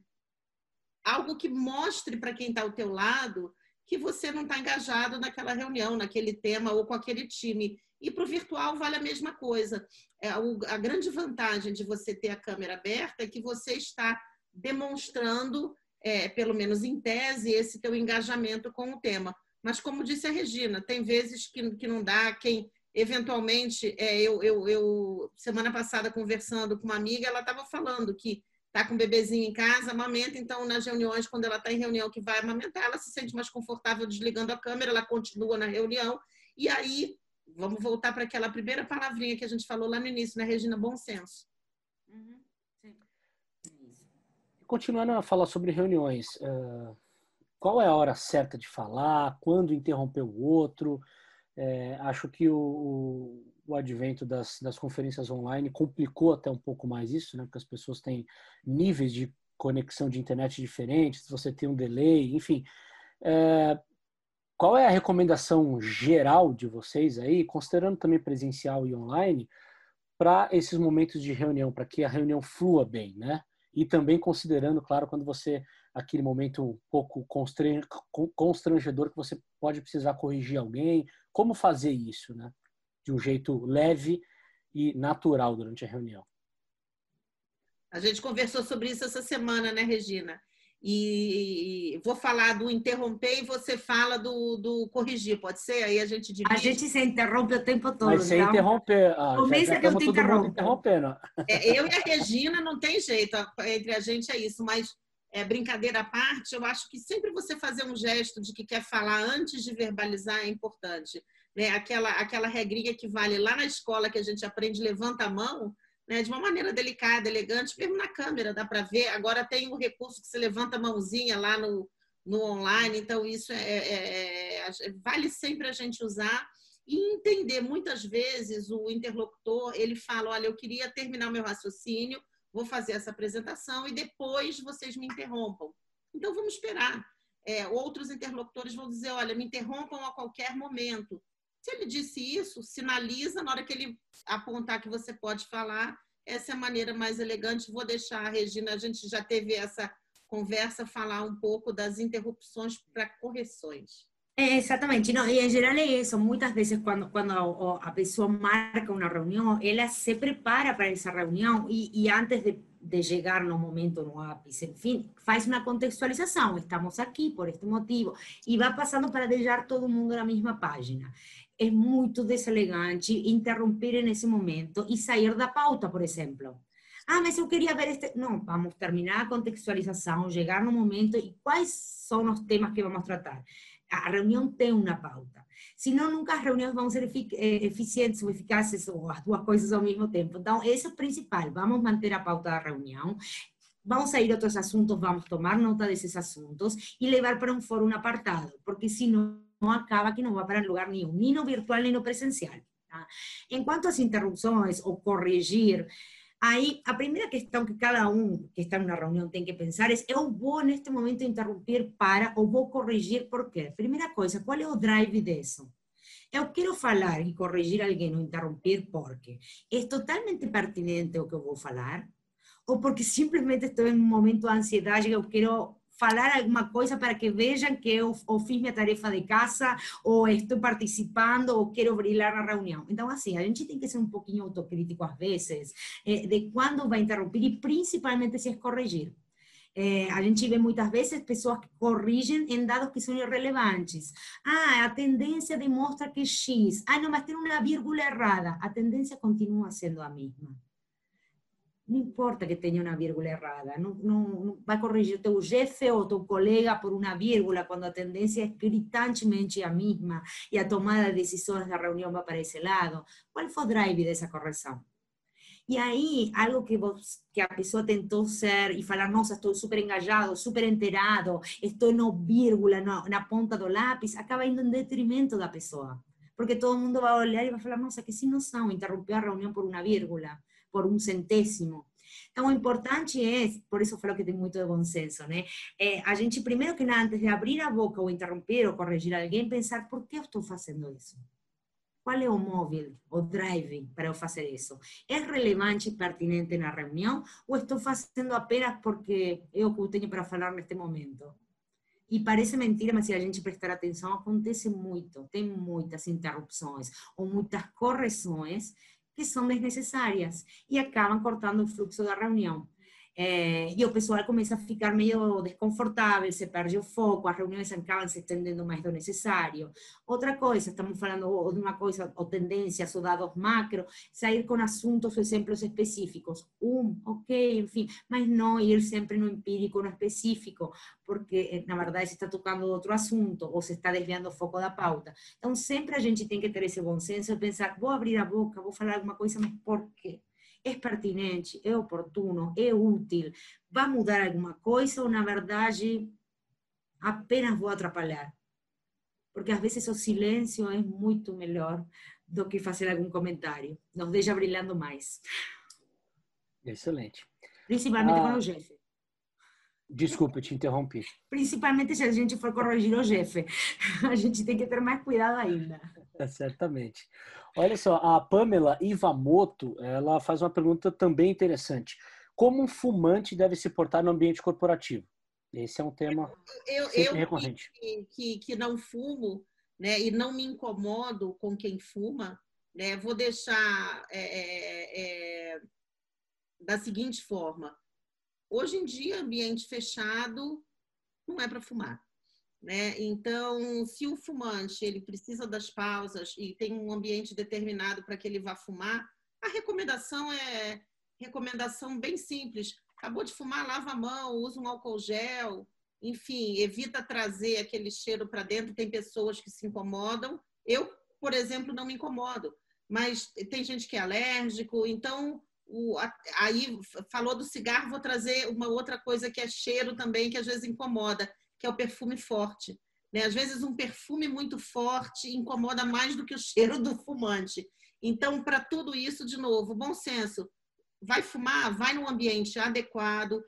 algo que mostre para quem está ao teu lado que você não está engajado naquela reunião, naquele tema ou com aquele time. E para o virtual vale a mesma coisa. É, a grande vantagem de você ter a câmera aberta é que você está demonstrando, é, pelo menos em tese, esse teu engajamento com o tema. Mas, como disse a Regina, tem vezes que, que não dá. Quem, eventualmente, é, eu, eu, eu, semana passada, conversando com uma amiga, ela estava falando que está com o bebezinho em casa, amamenta, então nas reuniões, quando ela está em reunião que vai amamentar, ela se sente mais confortável desligando a câmera, ela continua na reunião, e aí, vamos voltar para aquela primeira palavrinha que a gente falou lá no início, né, Regina? Bom senso. Uhum. Continuando a falar sobre reuniões, uh, qual é a hora certa de falar? Quando interromper o outro? É, acho que o, o advento das, das conferências online complicou até um pouco mais isso, né? Porque as pessoas têm níveis de conexão de internet diferentes, você tem um delay, enfim. É, qual é a recomendação geral de vocês aí, considerando também presencial e online, para esses momentos de reunião, para que a reunião flua bem, né? E também considerando, claro, quando você, aquele momento um pouco constrangedor, que você pode precisar corrigir alguém, como fazer isso, né? de um jeito leve e natural durante a reunião. A gente conversou sobre isso essa semana, né, Regina? E vou falar do interromper e você fala do, do corrigir, pode ser? Aí a gente divide. A gente se interrompe o tempo todo. Mas você interromper. Ah, Começa já, que eu te interrompo. Interrompendo. É, eu e a Regina não tem jeito, entre a gente é isso, mas é, brincadeira à parte, eu acho que sempre você fazer um gesto de que quer falar antes de verbalizar é importante né, aquela, aquela regrinha que vale lá na escola que a gente aprende, levanta a mão, né, de uma maneira delicada, elegante, mesmo na câmera, dá para ver. Agora tem um recurso que você levanta a mãozinha lá no, no online, então isso é, é, é, é, vale sempre a gente usar e entender. Muitas vezes o interlocutor ele fala: olha, eu queria terminar meu raciocínio, vou fazer essa apresentação e depois vocês me interrompam. Então vamos esperar. É, outros interlocutores vão dizer: olha, me interrompam a qualquer momento Se ele disse isso, sinaliza na hora que ele apontar que você pode falar. Essa é a maneira mais elegante. Vou deixar a Regina, a gente já teve essa conversa, falar um pouco das interrupções para correções. Exatamente, no, y en general es eso, muchas veces cuando, cuando a pessoa marca una reunión, ella se prepara para esa reunión y, y antes de, de, llegar no momento no ápice, en fin, faz una contextualización, estamos aquí por este motivo, y va pasando para dejar todo mundo na mesma página. É muito deselegante interromper nesse momento e sair da pauta, por exemplo. Ah, mas eu queria ver este. Não, vamos terminar a contextualização, chegar no momento e quais são os temas que vamos tratar a reunião tem uma pauta. Senão, nunca as reuniões vão ser eh, eficientes ou eficazes, ou as duas coisas ao mesmo tempo. Então, esse é o principal. Vamos manter a pauta da reunião, vamos sair outros assuntos, vamos tomar nota desses assuntos e levar para um fórum apartado, porque senão acaba que não vai para lugar nenhum, nem no virtual, nem no presencial. Tá? Enquanto às interrupções ou corrigir, Aí, a primeira questão que cada um que está numa reunião tem que pensar é: eu vou neste momento interromper para ou vou corrigir por quê? Primeira coisa, qual é o drive disso? Eu quero falar e corrigir alguém ou interromper porque é totalmente pertinente o que eu vou falar ou porque simplesmente estou em um momento de ansiedade e eu quero falar alguma coisa para que vejam que eu, eu fiz minha tarefa de casa, ou estou participando, ou quero brilhar na reunião. Então, assim, a gente tem que ser um pouquinho autocrítico às vezes, eh, de quando vai interromper, e principalmente se é corrigir. Eh, a gente vê muitas vezes pessoas que corrigem em dados que são irrelevantes. Ah, a tendência demonstra que X. Ah, não, mas tem uma vírgula errada. A tendência continua sendo a mesma. Não importa que tenha uma vírgula errada, não, não, vai corrigir teu chefe ou teu colega por uma vírgula, quando a tendência é gritantemente a mesma e a tomada de decisões da reunião vai para esse lado. Qual foi o drive dessa correção? E aí, algo que, vos, que a pessoa tentou ser e falar, nossa, estou super engajado, super enterado, estou no vírgula, no, na ponta do lápis, acaba indo em detrimento da pessoa. Porque todo mundo vai olhar e vai falar, nossa, que sem noção, interromper a reunião por uma vírgula por um centésimo. Então, o importante é, por isso falo que tem muito de bom senso, né? É, a gente, primeiro que nada, antes de abrir a boca ou interromper ou corrigir alguém, pensar por que eu estou fazendo isso? Qual é o móvel, o drive para eu fazer isso? É relevante e pertinente na reunião ou estou fazendo apenas porque é o que eu tenho para falar neste momento? E parece mentira, mas se a gente prestar atenção, acontece muito. Tem muitas interrupções ou muitas correções que são desnecessárias e acabam cortando o fluxo da reunião. É, e o pessoal começa a ficar meio desconfortável, se perde o foco, as reuniões acabam se estendendo mais do necessário. Outra coisa, estamos falando de uma coisa, ou tendências, ou dados macro, sair com assuntos exemplos específicos. Um, ok, enfim, mas não ir sempre no empírico, no específico, porque na verdade se está tocando outro assunto, ou se está desviando o foco da pauta. Então, sempre a gente tem que ter esse bom senso e pensar, vou abrir a boca, vou falar alguma coisa, mas por quê? É pertinente, é oportuno, é útil, vai mudar alguma coisa ou, na verdade, apenas vou atrapalhar? Porque às vezes o silêncio é muito melhor do que fazer algum comentário. Nos deixa brilhando mais. Excelente. Principalmente ah, com o chefe. Desculpa, eu te interrompi. Principalmente se a gente for corrigir o chefe. A gente tem que ter mais cuidado ainda. É, certamente. Olha só, a Pamela Ivamoto, ela faz uma pergunta também interessante. Como um fumante deve se portar no ambiente corporativo? Esse é um tema eu, eu recorrente. Que, que, que, não fumo, né, e não me incomodo com quem fuma, né, vou deixar é, é, é, da seguinte forma. Hoje em dia, ambiente fechado não é para fumar. Né? Então, se o fumante ele precisa das pausas e tem um ambiente determinado para que ele vá fumar, a recomendação é recomendação bem simples. Acabou de fumar, lava a mão, usa um álcool gel, enfim, evita trazer aquele cheiro para dentro. Tem pessoas que se incomodam. Eu, por exemplo, não me incomodo, mas tem gente que é alérgico, então o, aí falou do cigarro, vou trazer uma outra coisa que é cheiro também, que às vezes incomoda que é o perfume forte. Né? Às vezes, um perfume muito forte incomoda mais do que o cheiro do fumante. Então, para tudo isso, de novo, bom senso. Vai fumar, vai num ambiente adequado,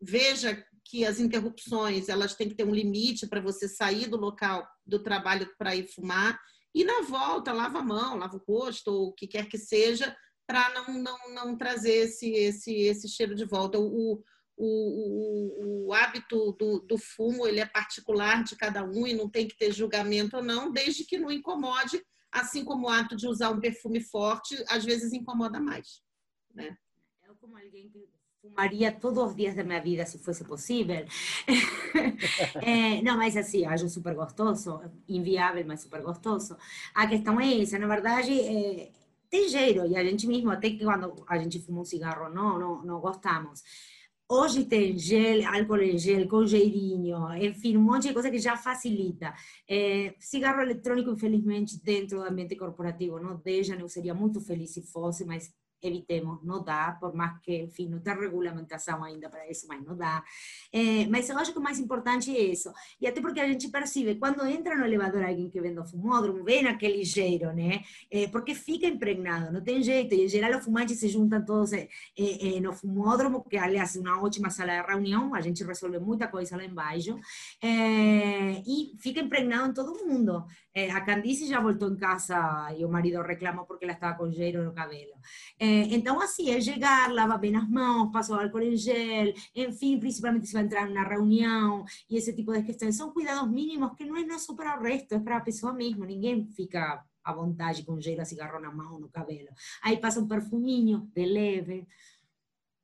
veja que as interrupções elas têm que ter um limite para você sair do local do trabalho para ir fumar e na volta lava a mão, lava o rosto, ou o que quer que seja, para não, não, não trazer esse, esse, esse cheiro de volta. O, o, o, o hábito do, do, fumo ele é particular de cada um e não tem que ter julgamento ou não, desde que não incomode, assim como o ato de usar um perfume forte às vezes incomoda mais. Né? Eu, como alguém que fumaria todos os dias da minha vida se fosse possível. é, não, mas assim, acho super gostoso, inviável, mas super gostoso. A questão é essa, na verdade, é, tem jeito, e a gente mesmo, até que quando a gente fuma um cigarro, não, não, não gostamos. Hoje tem gel, álcool em gel, com cheirinho, enfim, um monte de coisa que já facilita. É, cigarro eletrônico, infelizmente, dentro do ambiente corporativo não deixa, eu seria muito feliz se fosse, mas evitemos, não dá, por mais que, enfim, não tem regulamentação ainda para isso, mas não dá. É, mas eu acho que o mais importante é isso. E até porque a gente percebe, quando entra no elevador alguém que vem do fumódromo, vem aquele cheiro, né? É, porque fica impregnado, não tem jeito. E, em geral, os fumantes se juntam todos é, é, no fumódromo, que, aliás, é uma ótima sala de reunião, a gente resolve muita coisa lá embaixo, e fica impregnado em todo mundo. É, a Candice já voltou em casa e o marido reclamou porque ela estava com cheiro no cabelo. É, então, assim, é chegar, lavar bem as mãos, passar o álcool em gel, enfim, principalmente se vai entrar na reunião e esse tipo de questões. São cuidados mínimos que não é só para o resto, é para a pessoa mesmo. Ninguém fica à vontade com gel, cigarro na mão, no cabelo. Aí passa um perfuminho de leve.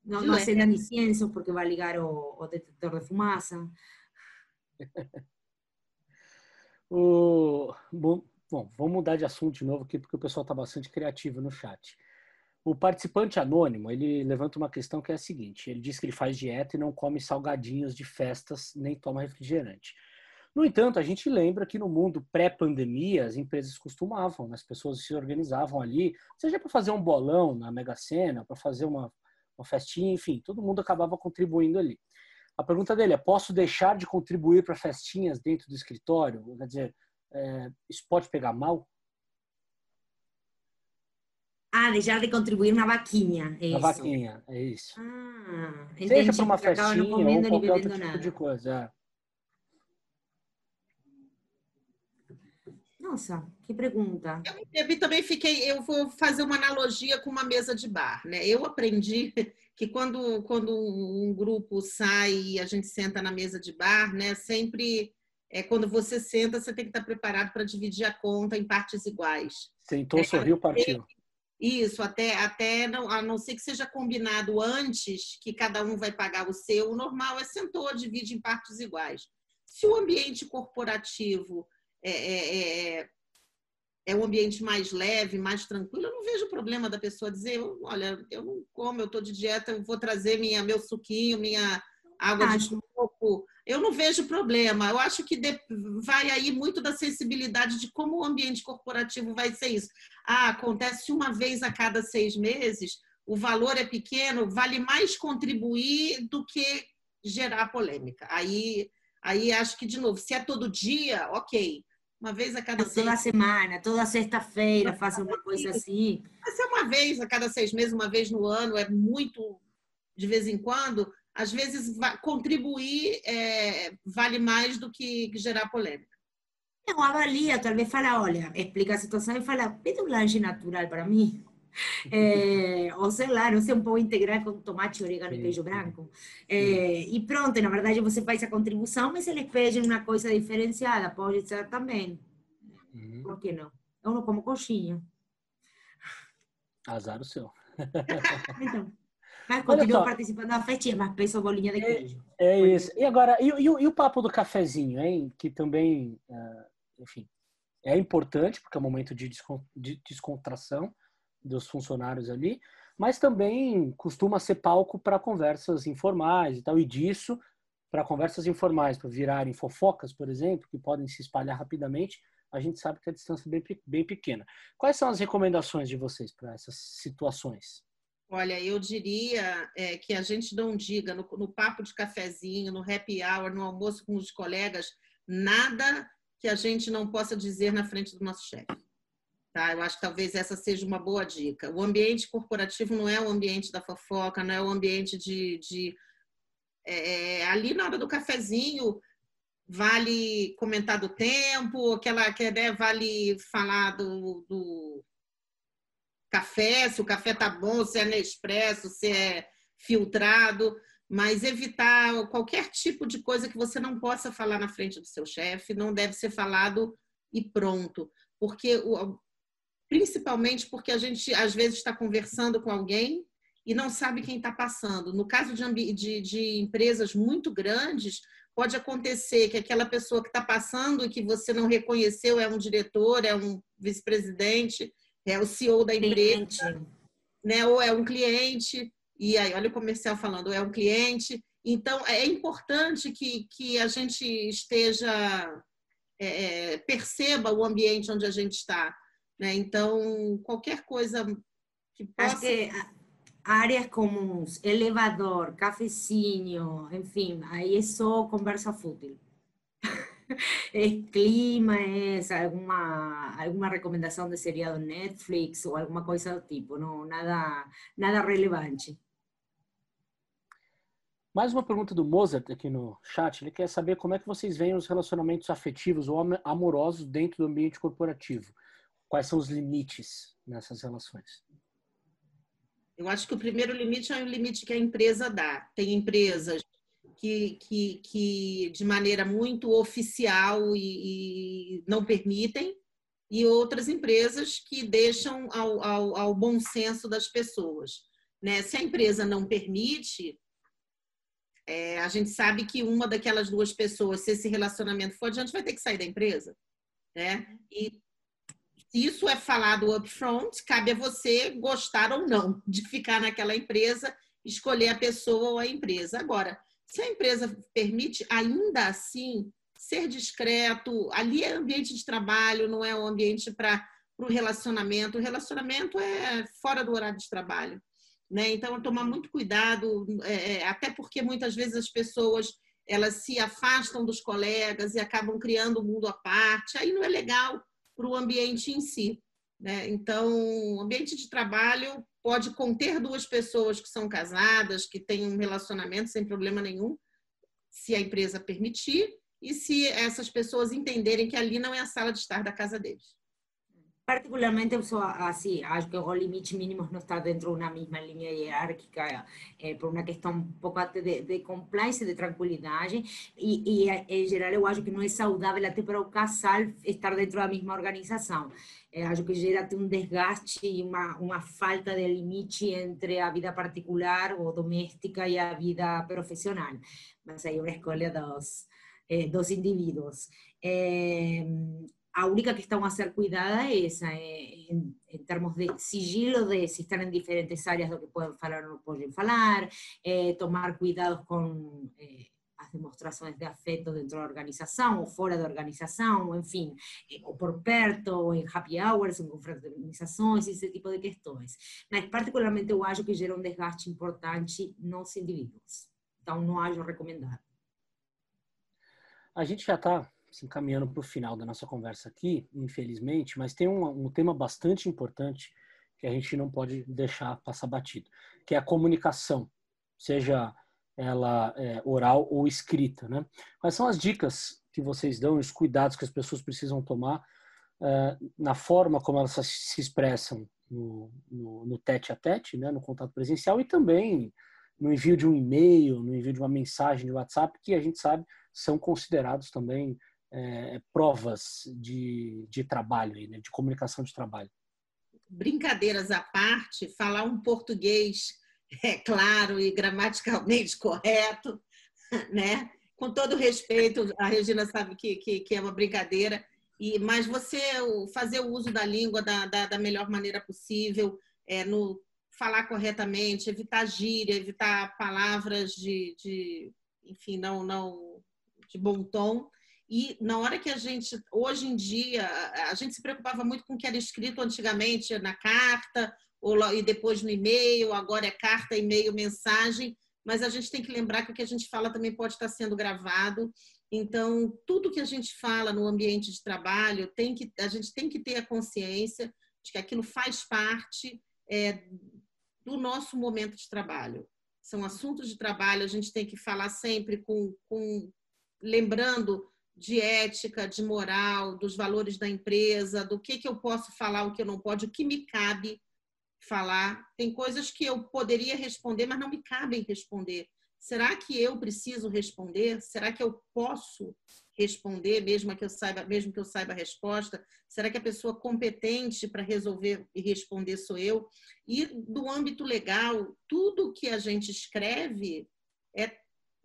Não, não acenda nem incenso porque vai ligar o, o detector de fumaça. o, bom, vamos mudar de assunto de novo aqui porque o pessoal está bastante criativo no chat. O participante anônimo, ele levanta uma questão que é a seguinte, ele diz que ele faz dieta e não come salgadinhos de festas, nem toma refrigerante. No entanto, a gente lembra que no mundo pré-pandemia, as empresas costumavam, né, as pessoas se organizavam ali, seja para fazer um bolão na Mega Sena, para fazer uma, uma festinha, enfim, todo mundo acabava contribuindo ali. A pergunta dele é: posso deixar de contribuir para festinhas dentro do escritório? Quer dizer, é, isso pode pegar mal? Ah, deixar de contribuir na vaquinha. É na vaquinha, é isso. Ah, Seja para uma festinha ou qualquer outro tipo nada. de coisa. É. Nossa, que pergunta. Eu também fiquei, eu vou fazer uma analogia com uma mesa de bar, né? Eu aprendi que quando, quando um grupo sai e a gente senta na mesa de bar, né? Sempre é quando você senta, você tem que estar preparado para dividir a conta em partes iguais. Sentou, é, sorriu, partiu. Isso, até, até não, a não ser que seja combinado antes que cada um vai pagar o seu, o normal é sentou, divide em partes iguais. Se o ambiente corporativo é, é, é, um ambiente mais leve, mais tranquilo, eu não vejo problema da pessoa dizer, olha, eu não como, eu estou de dieta, eu vou trazer minha, meu suquinho, minha água de coco, eu não vejo problema. Eu acho que vai aí muito da sensibilidade de como o ambiente corporativo vai ser isso. Ah, acontece uma vez a cada seis meses, o valor é pequeno, vale mais contribuir do que gerar polêmica. Aí, aí acho que, de novo, se é todo dia, ok. Uma vez a cada seis... Toda semana, toda sexta-feira, faça uma coisa assim. Mas é uma vez a cada seis meses, uma vez no ano, é muito de vez em quando às vezes contribuir é, vale mais do que gerar polêmica. Não, avalia, talvez fala, olha, explica a situação e fala, pede um lanche natural para mim. É, ou sei lá, não sei, um pão integral com tomate, orégano e queijo branco. É, e pronto, na verdade você faz a contribuição, mas eles pedem uma coisa diferenciada, pode ser também. Uhum. Por que não? Eu não como coxinha. Azar o seu. então. Mas continua participando da festinha, mas pensa bolinha de queijo. É, é isso. E agora, e, e, e, o papo do cafezinho, hein? Que também, uh, enfim, é importante, porque é um momento de descontração dos funcionários ali, mas também costuma ser palco para conversas informais e tal, e disso, para conversas informais, para virarem fofocas, por exemplo, que podem se espalhar rapidamente, a gente sabe que a distância é bem, bem pequena. Quais são as recomendações de vocês para essas situações? Olha, eu diria é, que a gente não diga no, no, papo de cafezinho, no happy hour, no almoço com os colegas, nada que a gente não possa dizer na frente do nosso chefe. Tá? Eu acho que talvez essa seja uma boa dica. O ambiente corporativo não é o ambiente da fofoca, não é o ambiente de. de é, é ali na hora do cafezinho, vale comentar do tempo, aquela que né, vale falar do, do café, se o café tá bom, se é Nespresso, se é filtrado, mas evitar qualquer tipo de coisa que você não possa falar na frente do seu chefe, não deve ser falado e pronto, porque principalmente porque a gente às vezes está conversando com alguém e não sabe quem está passando. No caso de, de, de, empresas muito grandes, pode acontecer que aquela pessoa que está passando e que você não reconheceu é um diretor, é um vice-presidente, é o CEO da empresa, né? ou é um cliente, e aí olha o comercial falando, é um cliente. Então, é importante que, que a gente esteja, é, é perceba o ambiente onde a gente está. Né? Então, qualquer coisa que possa... Acho que áreas comuns, elevador, cafezinho, enfim, aí é só conversa fútil. es clima, es alguna, alguna recomendación de seriado Netflix ou alguma coisa do tipo, não, nada, nada relevante. Mais uma pergunta do Mozart aqui no chat. Ele quer saber como é que vocês veem os relacionamentos afetivos ou amorosos dentro do ambiente corporativo. Quais são os limites nessas relações? Eu acho que o primeiro limite é o limite que a empresa dá. Tem empresas que, que, que de maneira muito oficial e, e, não permitem, e outras empresas que deixam ao, ao, ao bom senso das pessoas. Né? Se a empresa não permite, é, a gente sabe que uma daquelas duas pessoas, se esse relacionamento for adiante, vai ter que sair da empresa. Né? E isso é falado upfront, cabe a você gostar ou não de ficar naquela empresa, escolher a pessoa ou a empresa. Agora, se a empresa permite, ainda assim, ser discreto, ali é ambiente de trabalho, não é um ambiente para o relacionamento. O relacionamento é fora do horário de trabalho. Né? Então, tomar muito cuidado, é, é, até porque muitas vezes as pessoas elas se afastam dos colegas e acabam criando um mundo à parte. Aí não é legal para o ambiente em si. Né? Então, o ambiente de trabalho pode conter duas pessoas que são casadas, que têm um relacionamento sem problema nenhum, se a empresa permitir e se essas pessoas entenderem que ali não é a sala de estar da casa deles. Particularmente eu sou assim, acho que os limites mínimos não estão dentro de uma mesma linha hierárquica, é, por uma questão um pouco até de, de compliance, de tranquilidade, e, e em geral eu acho que não é saudável até para o casal estar dentro da mesma organização. É, acho que gera até um desgaste e uma, uma falta de limite entre a vida particular ou doméstica e a vida profissional. Mas aí é uma escolha dos, dos indivíduos. A única que estão a ser cuidada é essa, em, em termos de sigilo, de se estão em diferentes áreas do que podem falar ou não podem falar, eh, tomar cuidados com eh, as demonstrações de afeto dentro da organização ou fora da organização, enfim, eh, ou por perto, ou em happy hours, em confraternizações, esse tipo de questões. Mas, particularmente, eu acho que gera um desgaste importante nos indivíduos. Então, não acho recomendado. A gente já está se encaminhando para o final da nossa conversa aqui, infelizmente, mas tem um, um, tema bastante importante que a gente não pode deixar passar batido, que é a comunicação, seja ela é, oral ou escrita, né? Quais são as dicas que vocês dão, os cuidados que as pessoas precisam tomar uh, na forma como elas se expressam no, no, no tete a tete, né, no contato presencial e também no envio de um e-mail, no envio de uma mensagem de WhatsApp, que a gente sabe são considerados também é, provas de, de trabalho, né, de comunicação de trabalho? Brincadeiras à parte, falar um português é claro e gramaticalmente correto, né? Com todo respeito, a Regina sabe que, que, que é uma brincadeira, e mas você fazer o uso da língua da, da, da melhor maneira possível, é, no falar corretamente, evitar gíria, evitar palavras de, de enfim, não, não de bom tom, e na hora que a gente, hoje em dia, a gente se preocupava muito com o que era escrito antigamente na carta, ou, e depois no e-mail, agora é carta, e-mail, mensagem, mas a gente tem que lembrar que o que a gente fala também pode estar sendo gravado. Então, tudo que a gente fala no ambiente de trabalho, tem que, a gente tem que ter a consciência de que aquilo faz parte é, do nosso momento de trabalho. São assuntos de trabalho, a gente tem que falar sempre com, com lembrando de ética, de moral, dos valores da empresa, do que, que eu posso falar, o que eu não pode, o que me cabe falar. Tem coisas que eu poderia responder, mas não me cabem responder. Será que eu preciso responder? Será que eu posso responder, mesmo que eu saiba, mesmo que eu saiba a resposta? Será que a pessoa competente para resolver e responder sou eu? E do âmbito legal, tudo que a gente escreve é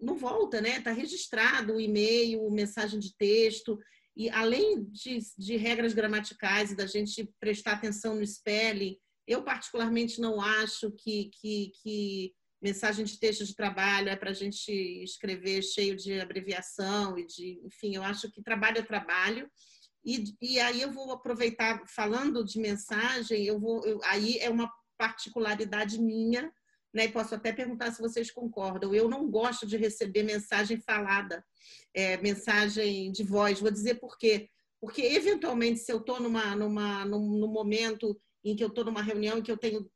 não volta, né? Está registrado o e-mail, mensagem de texto. E além de, de, regras gramaticais e da gente prestar atenção no spelling, eu particularmente não acho que, que, que mensagem de texto de trabalho é para a gente escrever cheio de abreviação e de, enfim, eu acho que trabalho é trabalho. E, e aí eu vou aproveitar falando de mensagem, eu vou, eu, aí é uma particularidade minha né? E posso até perguntar se vocês concordam. Eu não gosto de receber mensagem falada, é, mensagem de voz. Vou dizer por quê. Porque, eventualmente, se eu estou numa, numa, num, num momento em que eu estou numa reunião em que eu tenho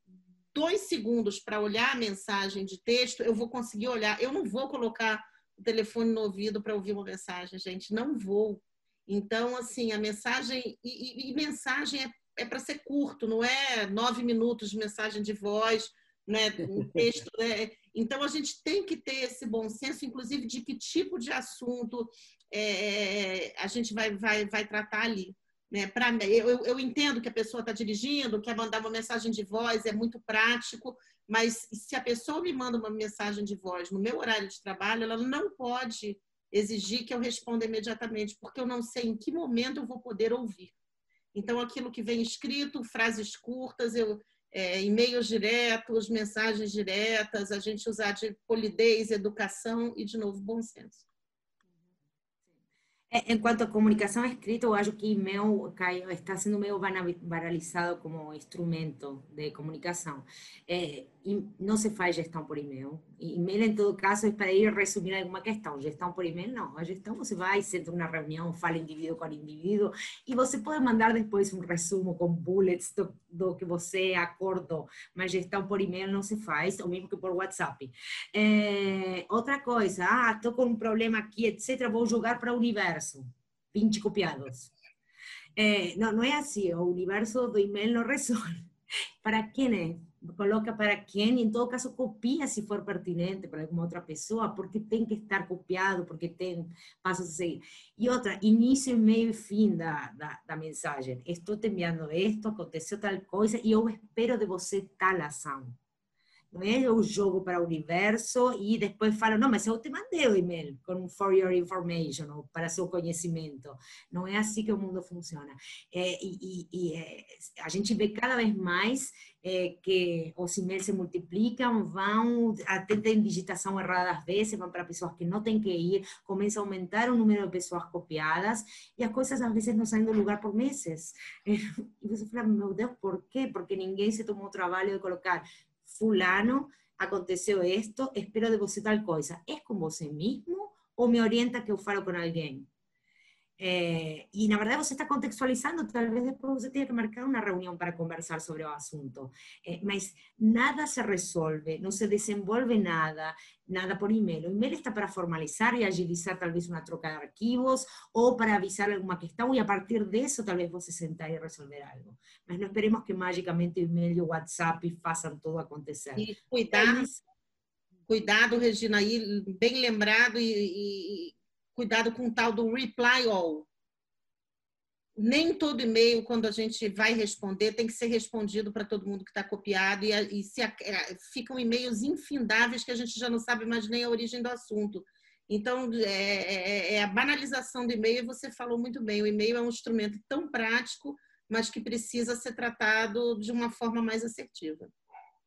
dois segundos para olhar a mensagem de texto, eu vou conseguir olhar. Eu não vou colocar o telefone no ouvido para ouvir uma mensagem, gente. Não vou. Então, assim, a mensagem. E, e, e mensagem é, é para ser curto, não é nove minutos de mensagem de voz né, texto. Né? Então, a gente tem que ter esse bom senso, inclusive, de que tipo de assunto é, a gente vai, vai, vai tratar ali. Né? Pra, eu, eu entendo que a pessoa está dirigindo, quer mandar uma mensagem de voz, é muito prático, mas se a pessoa me manda uma mensagem de voz no meu horário de trabalho, ela não pode exigir que eu responda imediatamente, porque eu não sei em que momento eu vou poder ouvir. Então, aquilo que vem escrito, frases curtas, eu, é, e-mails diretos, mensagens diretas, a gente usar de polidez, educação e, de novo, bom senso. En cuanto a comunicación escrita, eu acho que email está sendo meio banalizado como instrumento de comunicação. Eh, não se faz gestão por e-mail. E-mail, em todo caso, é para ir resumir alguma questão. Gestão por e-mail, não. A gestão você vai, senta uma reunião, fala indivíduo com indivíduo, e você pode mandar depois um resumo com bullets do, do que você acordou. Mas gestão por e-mail não se faz, o mesmo que por WhatsApp. É, outra coisa, ah, estou com um problema aqui, etc., vou jogar para o universo universo, 20 copiados. Eh, no, no es así, o universo do email no resolve. ¿Para quién es? Coloca para quién y en todo caso copia si for pertinente para alguma outra pessoa, porque tem que estar copiado, porque tem passos a seguir. E outra, início, meio e fim da, da, da mensagem. Estou te enviando isto, aconteceu tal coisa e eu espero de você tal ação. Não é jogo para o universo e depois falo, não, mas eu te mandei o e-mail com for your information, ou para seu conhecimento. Não é assim que o mundo funciona. É, e, e é, a gente vê cada vez mais é, que os e-mails se multiplicam, vão, até tem digitação errada às vezes, vão para pessoas que não têm que ir, começa a aumentar o número de pessoas copiadas, e as coisas às vezes não saem do lugar por meses. E você fala, meu Deus, por quê? Porque ninguém se tomou o trabalho de colocar fulano, aconteceu esto, espero de você tal coisa. É com você mesmo me orienta que eu falo com alguém? Eh, y la verdad vos está contextualizando, tal vez después usted tiene que marcar una reunión para conversar sobre el asunto. Eh, mas nada se resuelve, no se desenvolve nada, nada por email. O email está para formalizar y agilizar tal vez una troca de archivos o para avisar alguna questão y a partir de eso tal vez vos se sentar y resolver algo. Mas no esperemos que mágicamente email y WhatsApp façam todo acontecer. E cuidado, cuidado, Regina, aí bem lembrado e, e cuidado com o tal do reply all. Nem todo e-mail, quando a gente vai responder, tem que ser respondido para todo mundo que está copiado, e, e se, é, ficam e-mails infindáveis que a gente já não sabe mais nem a origem do assunto. Então, é, é, é a banalização do e-mail, você falou muito bem, o e-mail é um instrumento tão prático, mas que precisa ser tratado de uma forma mais assertiva.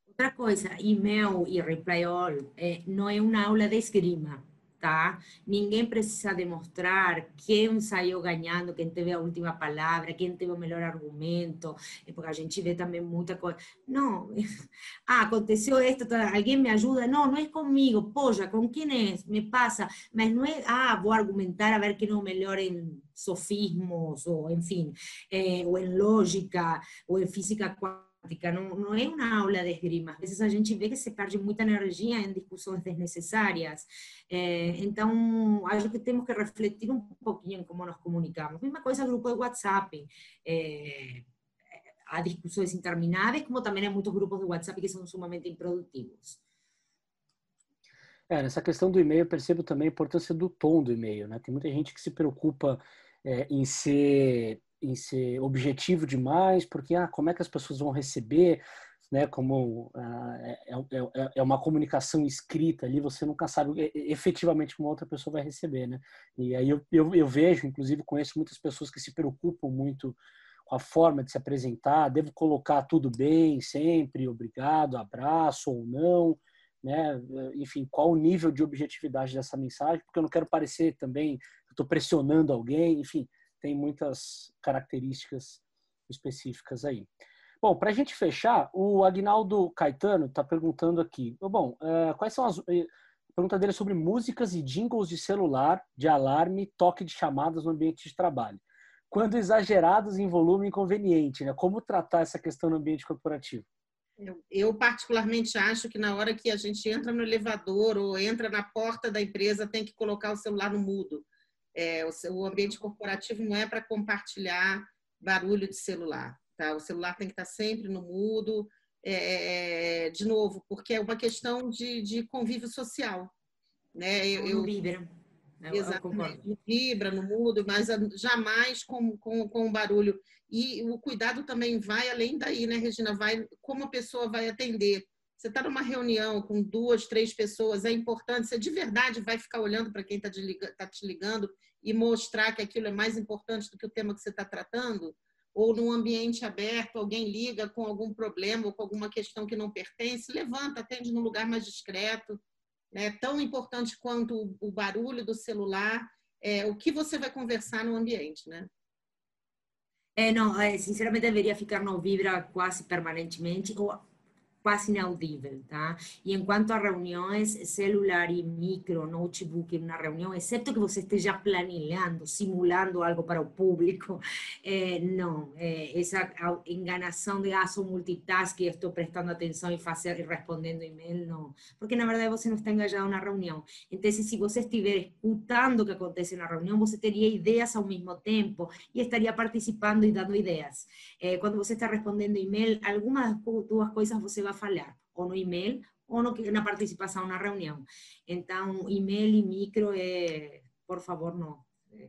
Outra coisa, e-mail e reply all é, não é uma aula de esgrima. Tá? Ninguém precisa demonstrar quem saiu ganhando, quem teve a última palavra, quem teve o melhor argumento, porque a gente vê também muita coisa. Não, ah, aconteceu isto, alguém me ajuda? Não, não é comigo, poxa, com quem é? Me passa, mas não é, ah, vou argumentar a ver quem é o melhor em sofismos, ou enfim, eh, ou em lógica, ou em física quântica prática, não, não é uma aula de esgrima. Às vezes a gente vê que se perde muita energia em discussões desnecessárias. É, então, acho que temos que refletir um pouquinho em como nos comunicamos. Mesma coisa grupo de WhatsApp. É, há discussões intermináveis, como também há muitos grupos de WhatsApp que são sumamente improdutivos. É, nessa questão do e-mail, eu percebo também a importância do tom do e-mail. Né? Tem muita gente que se preocupa é, em ser em ser objetivo demais, porque ah, como é que as pessoas vão receber, né? Como ah, é, é, é, uma comunicação escrita ali, você nunca sabe efetivamente como outra pessoa vai receber, né? E aí eu, eu, eu vejo, inclusive conheço muitas pessoas que se preocupam muito com a forma de se apresentar, devo colocar tudo bem sempre, obrigado, abraço ou não, né? Enfim, qual o nível de objetividade dessa mensagem, porque eu não quero parecer também que estou pressionando alguém, enfim, tem muitas características específicas aí. Bom, para a gente fechar, o Agnaldo Caetano está perguntando aqui. Bom, uh, quais são as. Eh, a pergunta dele é sobre músicas e jingles de celular, de alarme, toque de chamadas no ambiente de trabalho. Quando exagerados em volume inconveniente, né? Como tratar essa questão no ambiente corporativo? Eu, eu, particularmente acho que na hora que a gente entra no elevador ou entra na porta da empresa, tem que colocar o celular no mudo. É, o, o ambiente corporativo não é para compartilhar barulho de celular. Tá? O celular tem que estar sempre no mudo. É, é, é de novo, porque é uma questão de, de convívio social. Né? Eu, eu, vibra. Eu, exatamente. Eu vibra no mudo, mas jamais com, com, com barulho. E o cuidado também vai além daí, né, Regina? Vai como a pessoa vai atender. Você está numa reunião com duas, três pessoas, é importante, você de verdade vai ficar olhando para quem está tá te ligando e mostrar que aquilo é mais importante do que o tema que você está tratando? Ou num ambiente aberto, alguém liga com algum problema ou com alguma questão que não pertence, levanta, atende num lugar mais discreto. É tão importante quanto o barulho do celular, é, o que você vai conversar no ambiente, né? É, não, é, sinceramente deveria ficar no vibra quase permanentemente, ou quase inaudível, tá? E enquanto a reuniões celular e micro, notebook uma reunião, exceto que você esteja planilhando, simulando algo para o público, é, não, é, de ah, sou multitasking, estou prestando atenção e fazer e respondendo e-mail, não, porque na verdade você não está engajado na reunião. Então, se você estiver escutando o que acontece na reunião, você teria ideias ao mesmo tempo e estaria participando e dando ideias. É, quando você está respondendo e-mail, algumas duas coisas você vai vai falhar, ou no e-mail, ou no, na participação na reunião. Então, e-mail e micro é, por favor, não. É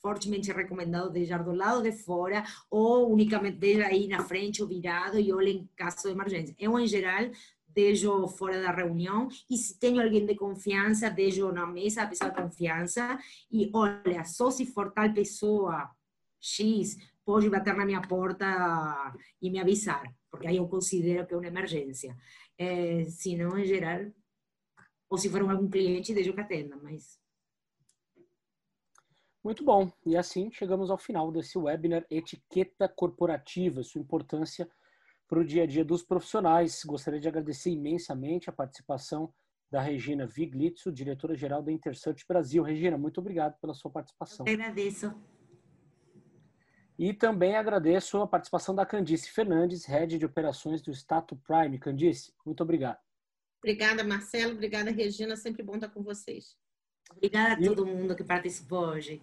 fortemente recomendado deixar do lado de fora ou unicamente deixar aí na frente ou virado e olha em caso de emergência. Eu, em geral, deixo fora da reunião e se tenho alguém de confiança, deixo na mesa a pessoa de confiança e olha, só se for tal pessoa X pode bater na minha porta e me avisar porque aí eu considero que é uma emergência. É, se não, em geral, ou se for algum cliente, deixo que atenda, mas... Muito bom. E assim chegamos ao final desse webinar Etiqueta Corporativa, sua importância para o dia a dia dos profissionais. Gostaria de agradecer imensamente a participação da Regina Viglitzo, diretora-geral da Intersearch Brasil. Regina, muito obrigado pela sua participação. Eu agradeço. E também agradeço a participação da Candice Fernandes, Head de Operações do Stato Prime. Candice, muito obrigado. Obrigada, Marcelo. Obrigada, Regina. Sempre bom estar com vocês. Obrigada a todo mundo que participou hoje.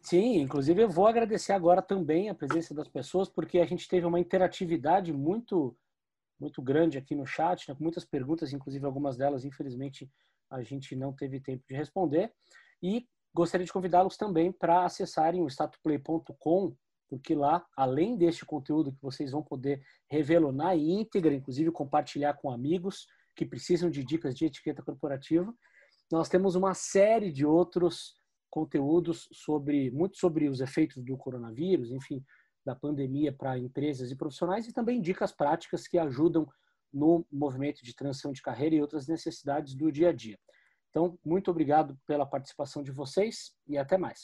Sim, inclusive eu vou agradecer agora também a presença das pessoas, porque a gente teve uma interatividade muito muito grande aqui no chat, né, com muitas perguntas, inclusive algumas delas, infelizmente, a gente não teve tempo de responder. E Gostaria de convidá-los também para acessarem o statuplay.com, porque lá, além deste conteúdo que vocês vão poder revelar na íntegra, inclusive compartilhar com amigos que precisam de dicas de etiqueta corporativa, nós temos uma série de outros conteúdos sobre muito sobre os efeitos do coronavírus, enfim, da pandemia para empresas e profissionais e também dicas práticas que ajudam no movimento de transição de carreira e outras necessidades do dia a dia. Então, muito obrigado pela participação de vocês e até mais.